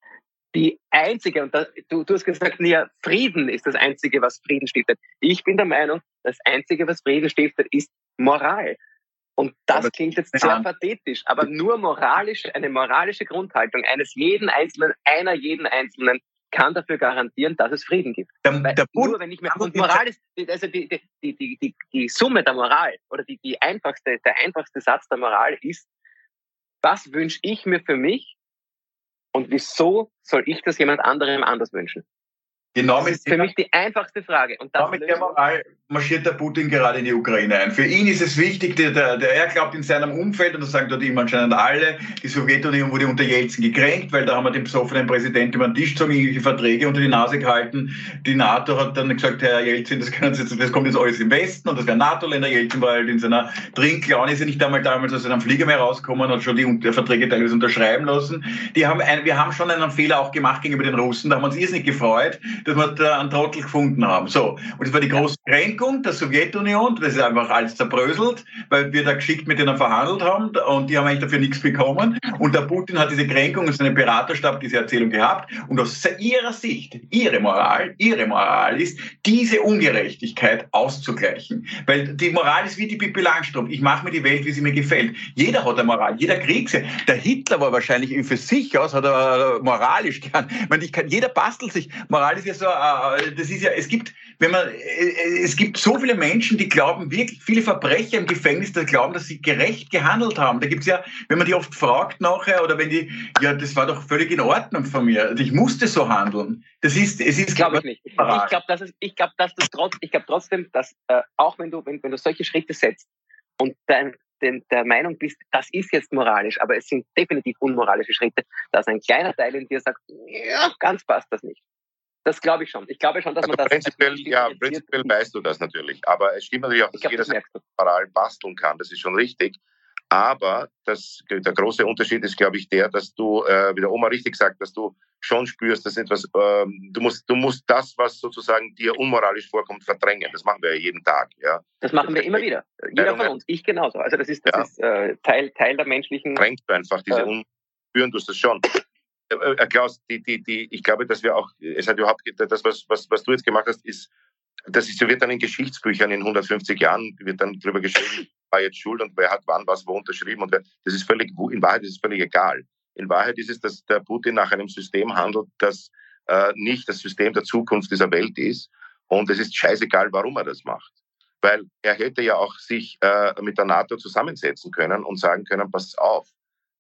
Speaker 4: Die einzige, und da, du, du hast gesagt, ja, Frieden ist das Einzige, was Frieden stiftet. Ich bin der Meinung, das Einzige, was Frieden stiftet, ist Moral. Und das aber klingt jetzt sehr pathetisch, aber nur moralisch, eine moralische Grundhaltung eines jeden Einzelnen, einer jeden Einzelnen kann dafür garantieren, dass es Frieden gibt. Der, der nur wenn ich mir, und Moral ist, also die, die, die, die, die Summe der Moral oder die, die einfachste, der einfachste Satz der Moral ist, was wünsche ich mir für mich und wieso soll ich das jemand anderem anders wünschen? Genau das ist für mich die einfachste Frage.
Speaker 5: Und genau mit der Moral marschiert der Putin gerade in die Ukraine ein. Für ihn ist es wichtig, der, der, der er glaubt in seinem Umfeld, und das sagen dort immer anscheinend alle, die Sowjetunion wurde unter Jelzin gekränkt, weil da haben wir den besoffenen Präsidenten über den Tisch gezogen, irgendwelche Verträge unter die Nase gehalten. Die NATO hat dann gesagt, Herr Jelzin, das, jetzt, das kommt jetzt alles im Westen und das wären NATO-Länder. Jelzin war halt in seiner Trinklaune, ist ja nicht einmal damals aus einem Flieger mehr rausgekommen, hat schon die Verträge teilweise unterschreiben lassen. Die haben ein, wir haben schon einen Fehler auch gemacht gegenüber den Russen, da haben wir uns irrsinnig gefreut, dass wir da einen Trottel gefunden haben. So. Und das war die große Kränkung der Sowjetunion. Das ist einfach alles zerbröselt, weil wir da geschickt mit denen verhandelt haben und die haben eigentlich dafür nichts bekommen. Und der Putin hat diese Kränkung und seinen Beraterstab diese Erzählung gehabt. Und aus ihrer Sicht, ihre Moral, ihre Moral ist, diese Ungerechtigkeit auszugleichen. Weil die Moral ist wie die Pippi Langstrumpf. Ich mache mir die Welt, wie sie mir gefällt. Jeder hat eine Moral, jeder Kriegs. Der Hitler war wahrscheinlich für sich aus, hat er moralisch gern. Ich meine, ich kann, jeder bastelt sich. Moral ist ja so, äh, das ist ja, es gibt, wenn man, äh, es gibt so viele Menschen, die glauben wirklich, viele Verbrecher im Gefängnis, die glauben, dass sie gerecht gehandelt haben. Da gibt's ja, wenn man die oft fragt nachher, oder wenn die, ja, das war doch völlig in Ordnung von mir. Ich musste so handeln. Das ist, es ist,
Speaker 4: glaube ich nicht. Ich glaube, dass es, ich glaube, dass das trotz, ich glaube trotzdem, dass äh, auch wenn du, wenn, wenn du solche Schritte setzt und dein, den, der Meinung bist, das ist jetzt moralisch, aber es sind definitiv unmoralische Schritte, dass ein kleiner Teil in dir sagt, ja, ganz passt das nicht. Das glaube ich schon. Ich glaube schon, dass
Speaker 3: also
Speaker 4: man das.
Speaker 3: Prinzipiell, ja, prinzipiell weißt du das natürlich. Aber es stimmt natürlich auch, dass glaub, jeder das Moral basteln kann. Das ist schon richtig. Aber das, der große Unterschied ist, glaube ich, der, dass du, äh, wie der Oma richtig sagt, dass du schon spürst, dass etwas, ähm, du musst, du musst das, was sozusagen dir unmoralisch vorkommt, verdrängen. Das machen wir ja jeden Tag, ja.
Speaker 4: Das machen wir immer wieder. Jeder von uns. Ich genauso. Also das ist, das ja. ist äh, Teil, Teil der menschlichen.
Speaker 3: Verdrängst du einfach diese äh, Un spüren du das schon. Äh, äh, Klaus, die, die, die, ich glaube, dass wir auch, es hat überhaupt, das, was, was, was du jetzt gemacht hast, ist, das ist, wird dann in Geschichtsbüchern in 150 Jahren, wird dann drüber geschrieben, war jetzt schuld und wer hat wann was wo unterschrieben und wer, das ist völlig, in Wahrheit ist es völlig egal. In Wahrheit ist es, dass der Putin nach einem System handelt, das äh, nicht das System der Zukunft dieser Welt ist. Und es ist scheißegal, warum er das macht. Weil er hätte ja auch sich äh, mit der NATO zusammensetzen können und sagen können, pass auf,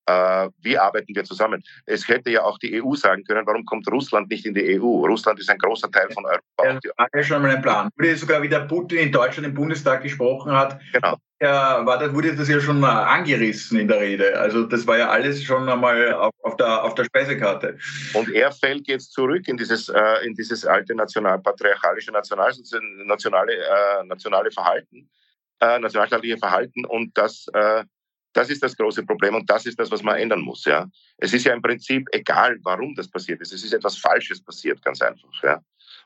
Speaker 3: äh, wie arbeiten wir zusammen? Es hätte ja auch die EU sagen können, warum kommt Russland nicht in die EU? Russland ist ein großer Teil von Europa.
Speaker 5: Das war ja schon mal ein Plan. Wurde sogar, wie der Putin in Deutschland im Bundestag gesprochen hat, genau. ja, war das, wurde das ja schon angerissen in der Rede. Also das war ja alles schon einmal auf, auf, der, auf der Speisekarte.
Speaker 3: Und er fällt jetzt zurück in dieses, äh, in dieses alte nationalpatriarchalische national, nationale, äh, nationale Verhalten, äh, nationalstaatliche Verhalten und das äh, das ist das große Problem und das ist das, was man ändern muss. Ja, es ist ja im Prinzip egal, warum das passiert ist. Es ist etwas Falsches passiert, ganz einfach. Ja,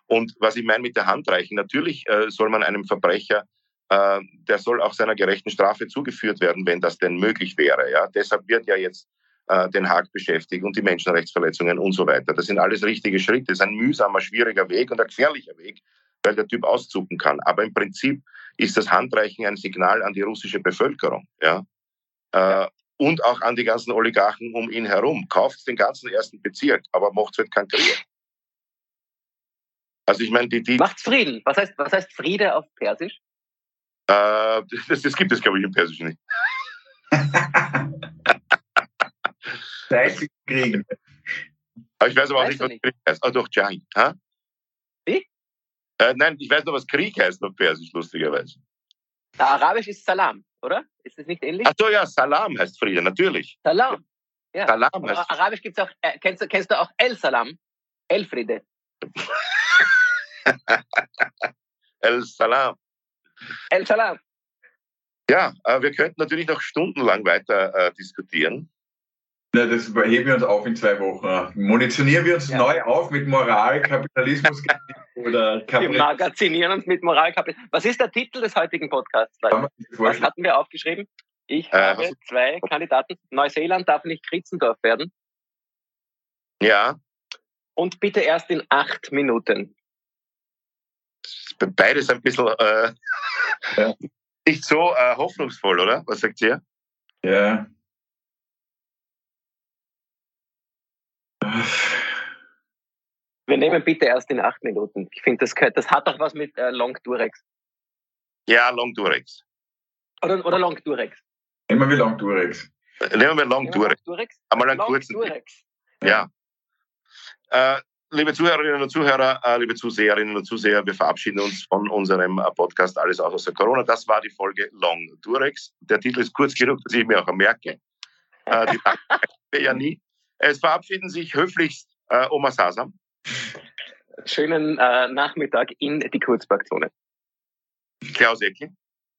Speaker 3: und was ich meine mit der Handreichen: Natürlich äh, soll man einem Verbrecher, äh, der soll auch seiner gerechten Strafe zugeführt werden, wenn das denn möglich wäre. Ja, deshalb wird ja jetzt äh, den Haag beschäftigt und die Menschenrechtsverletzungen und so weiter. Das sind alles richtige Schritte. Das ist ein mühsamer, schwieriger Weg und ein gefährlicher Weg, weil der Typ auszucken kann. Aber im Prinzip ist das Handreichen ein Signal an die russische Bevölkerung. Ja, äh, und auch an die ganzen Oligarchen um ihn herum. Kauft den ganzen ersten Bezirk, aber macht halt keinen Krieg. Also ich meine, die, die
Speaker 4: Macht's Frieden. Was heißt, was heißt Friede auf Persisch?
Speaker 3: Äh, [laughs] das, das gibt es, glaube ich, im Persischen nicht. [laughs]
Speaker 5: Kriegen.
Speaker 3: Aber ich weiß aber auch nicht, was nicht. Krieg heißt. Ah, doch, Jai. Ha?
Speaker 4: Wie?
Speaker 3: Äh, nein, ich weiß nur, was Krieg heißt auf Persisch, lustigerweise.
Speaker 4: Arabisch ist Salam oder? Ist das nicht ähnlich?
Speaker 3: Ach so, ja, Salam heißt Friede, natürlich.
Speaker 4: Salam. Ja.
Speaker 3: Salam heißt
Speaker 4: Arabisch gibt es auch, äh, kennst, du, kennst du auch El Salam? El Friede. [laughs]
Speaker 3: El Salam.
Speaker 4: El Salam.
Speaker 3: Ja, äh, wir könnten natürlich noch stundenlang weiter äh, diskutieren.
Speaker 5: Ja, das heben wir uns auf in zwei Wochen. Munitionieren wir uns ja. neu auf mit Moral, Kapitalismus [laughs]
Speaker 4: oder Kapitalismus. Wir magazinieren uns mit Moral, Kapitalismus. Was ist der Titel des heutigen Podcasts? Was hatten wir aufgeschrieben? Ich äh, habe zwei Kandidaten. Neuseeland darf nicht Kritzendorf werden.
Speaker 3: Ja.
Speaker 4: Und bitte erst in acht Minuten.
Speaker 3: Beides ein bisschen äh, ja. [laughs] nicht so äh, hoffnungsvoll, oder? Was sagt ihr?
Speaker 5: Ja.
Speaker 4: Wir nehmen bitte erst in acht Minuten. Ich finde, das, das hat doch was mit äh, Long Durex.
Speaker 3: Ja, Long Durex.
Speaker 4: Oder, oder Long Durex.
Speaker 5: Nehmen wir Long Durex.
Speaker 3: Nehmen wir Long Durex. Durex. Einmal einen Long kurzen. Durex. Ja. Äh, liebe Zuhörerinnen und Zuhörer, äh, liebe Zuseherinnen und Zuseher, wir verabschieden uns von unserem äh, Podcast Alles außer Corona. Das war die Folge Long Durex. Der Titel ist kurz genug, dass ich mir auch merke. Äh, die [laughs] ja nie. Es verabschieden sich höflichst äh, Oma Sasam.
Speaker 4: Schönen äh, Nachmittag in die Kurzparkzone.
Speaker 3: Klaus Eckel.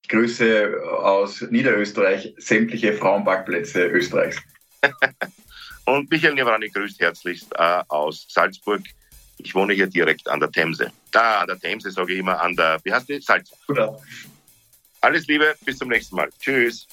Speaker 5: Ich grüße aus Niederösterreich sämtliche Frauenparkplätze Österreichs. [laughs]
Speaker 3: Und Michael Nevrani grüßt herzlichst äh, aus Salzburg. Ich wohne hier direkt an der Themse. Da, an der Themse sage ich immer an der, wie heißt die? Salz. Alles Liebe, bis zum nächsten Mal. Tschüss.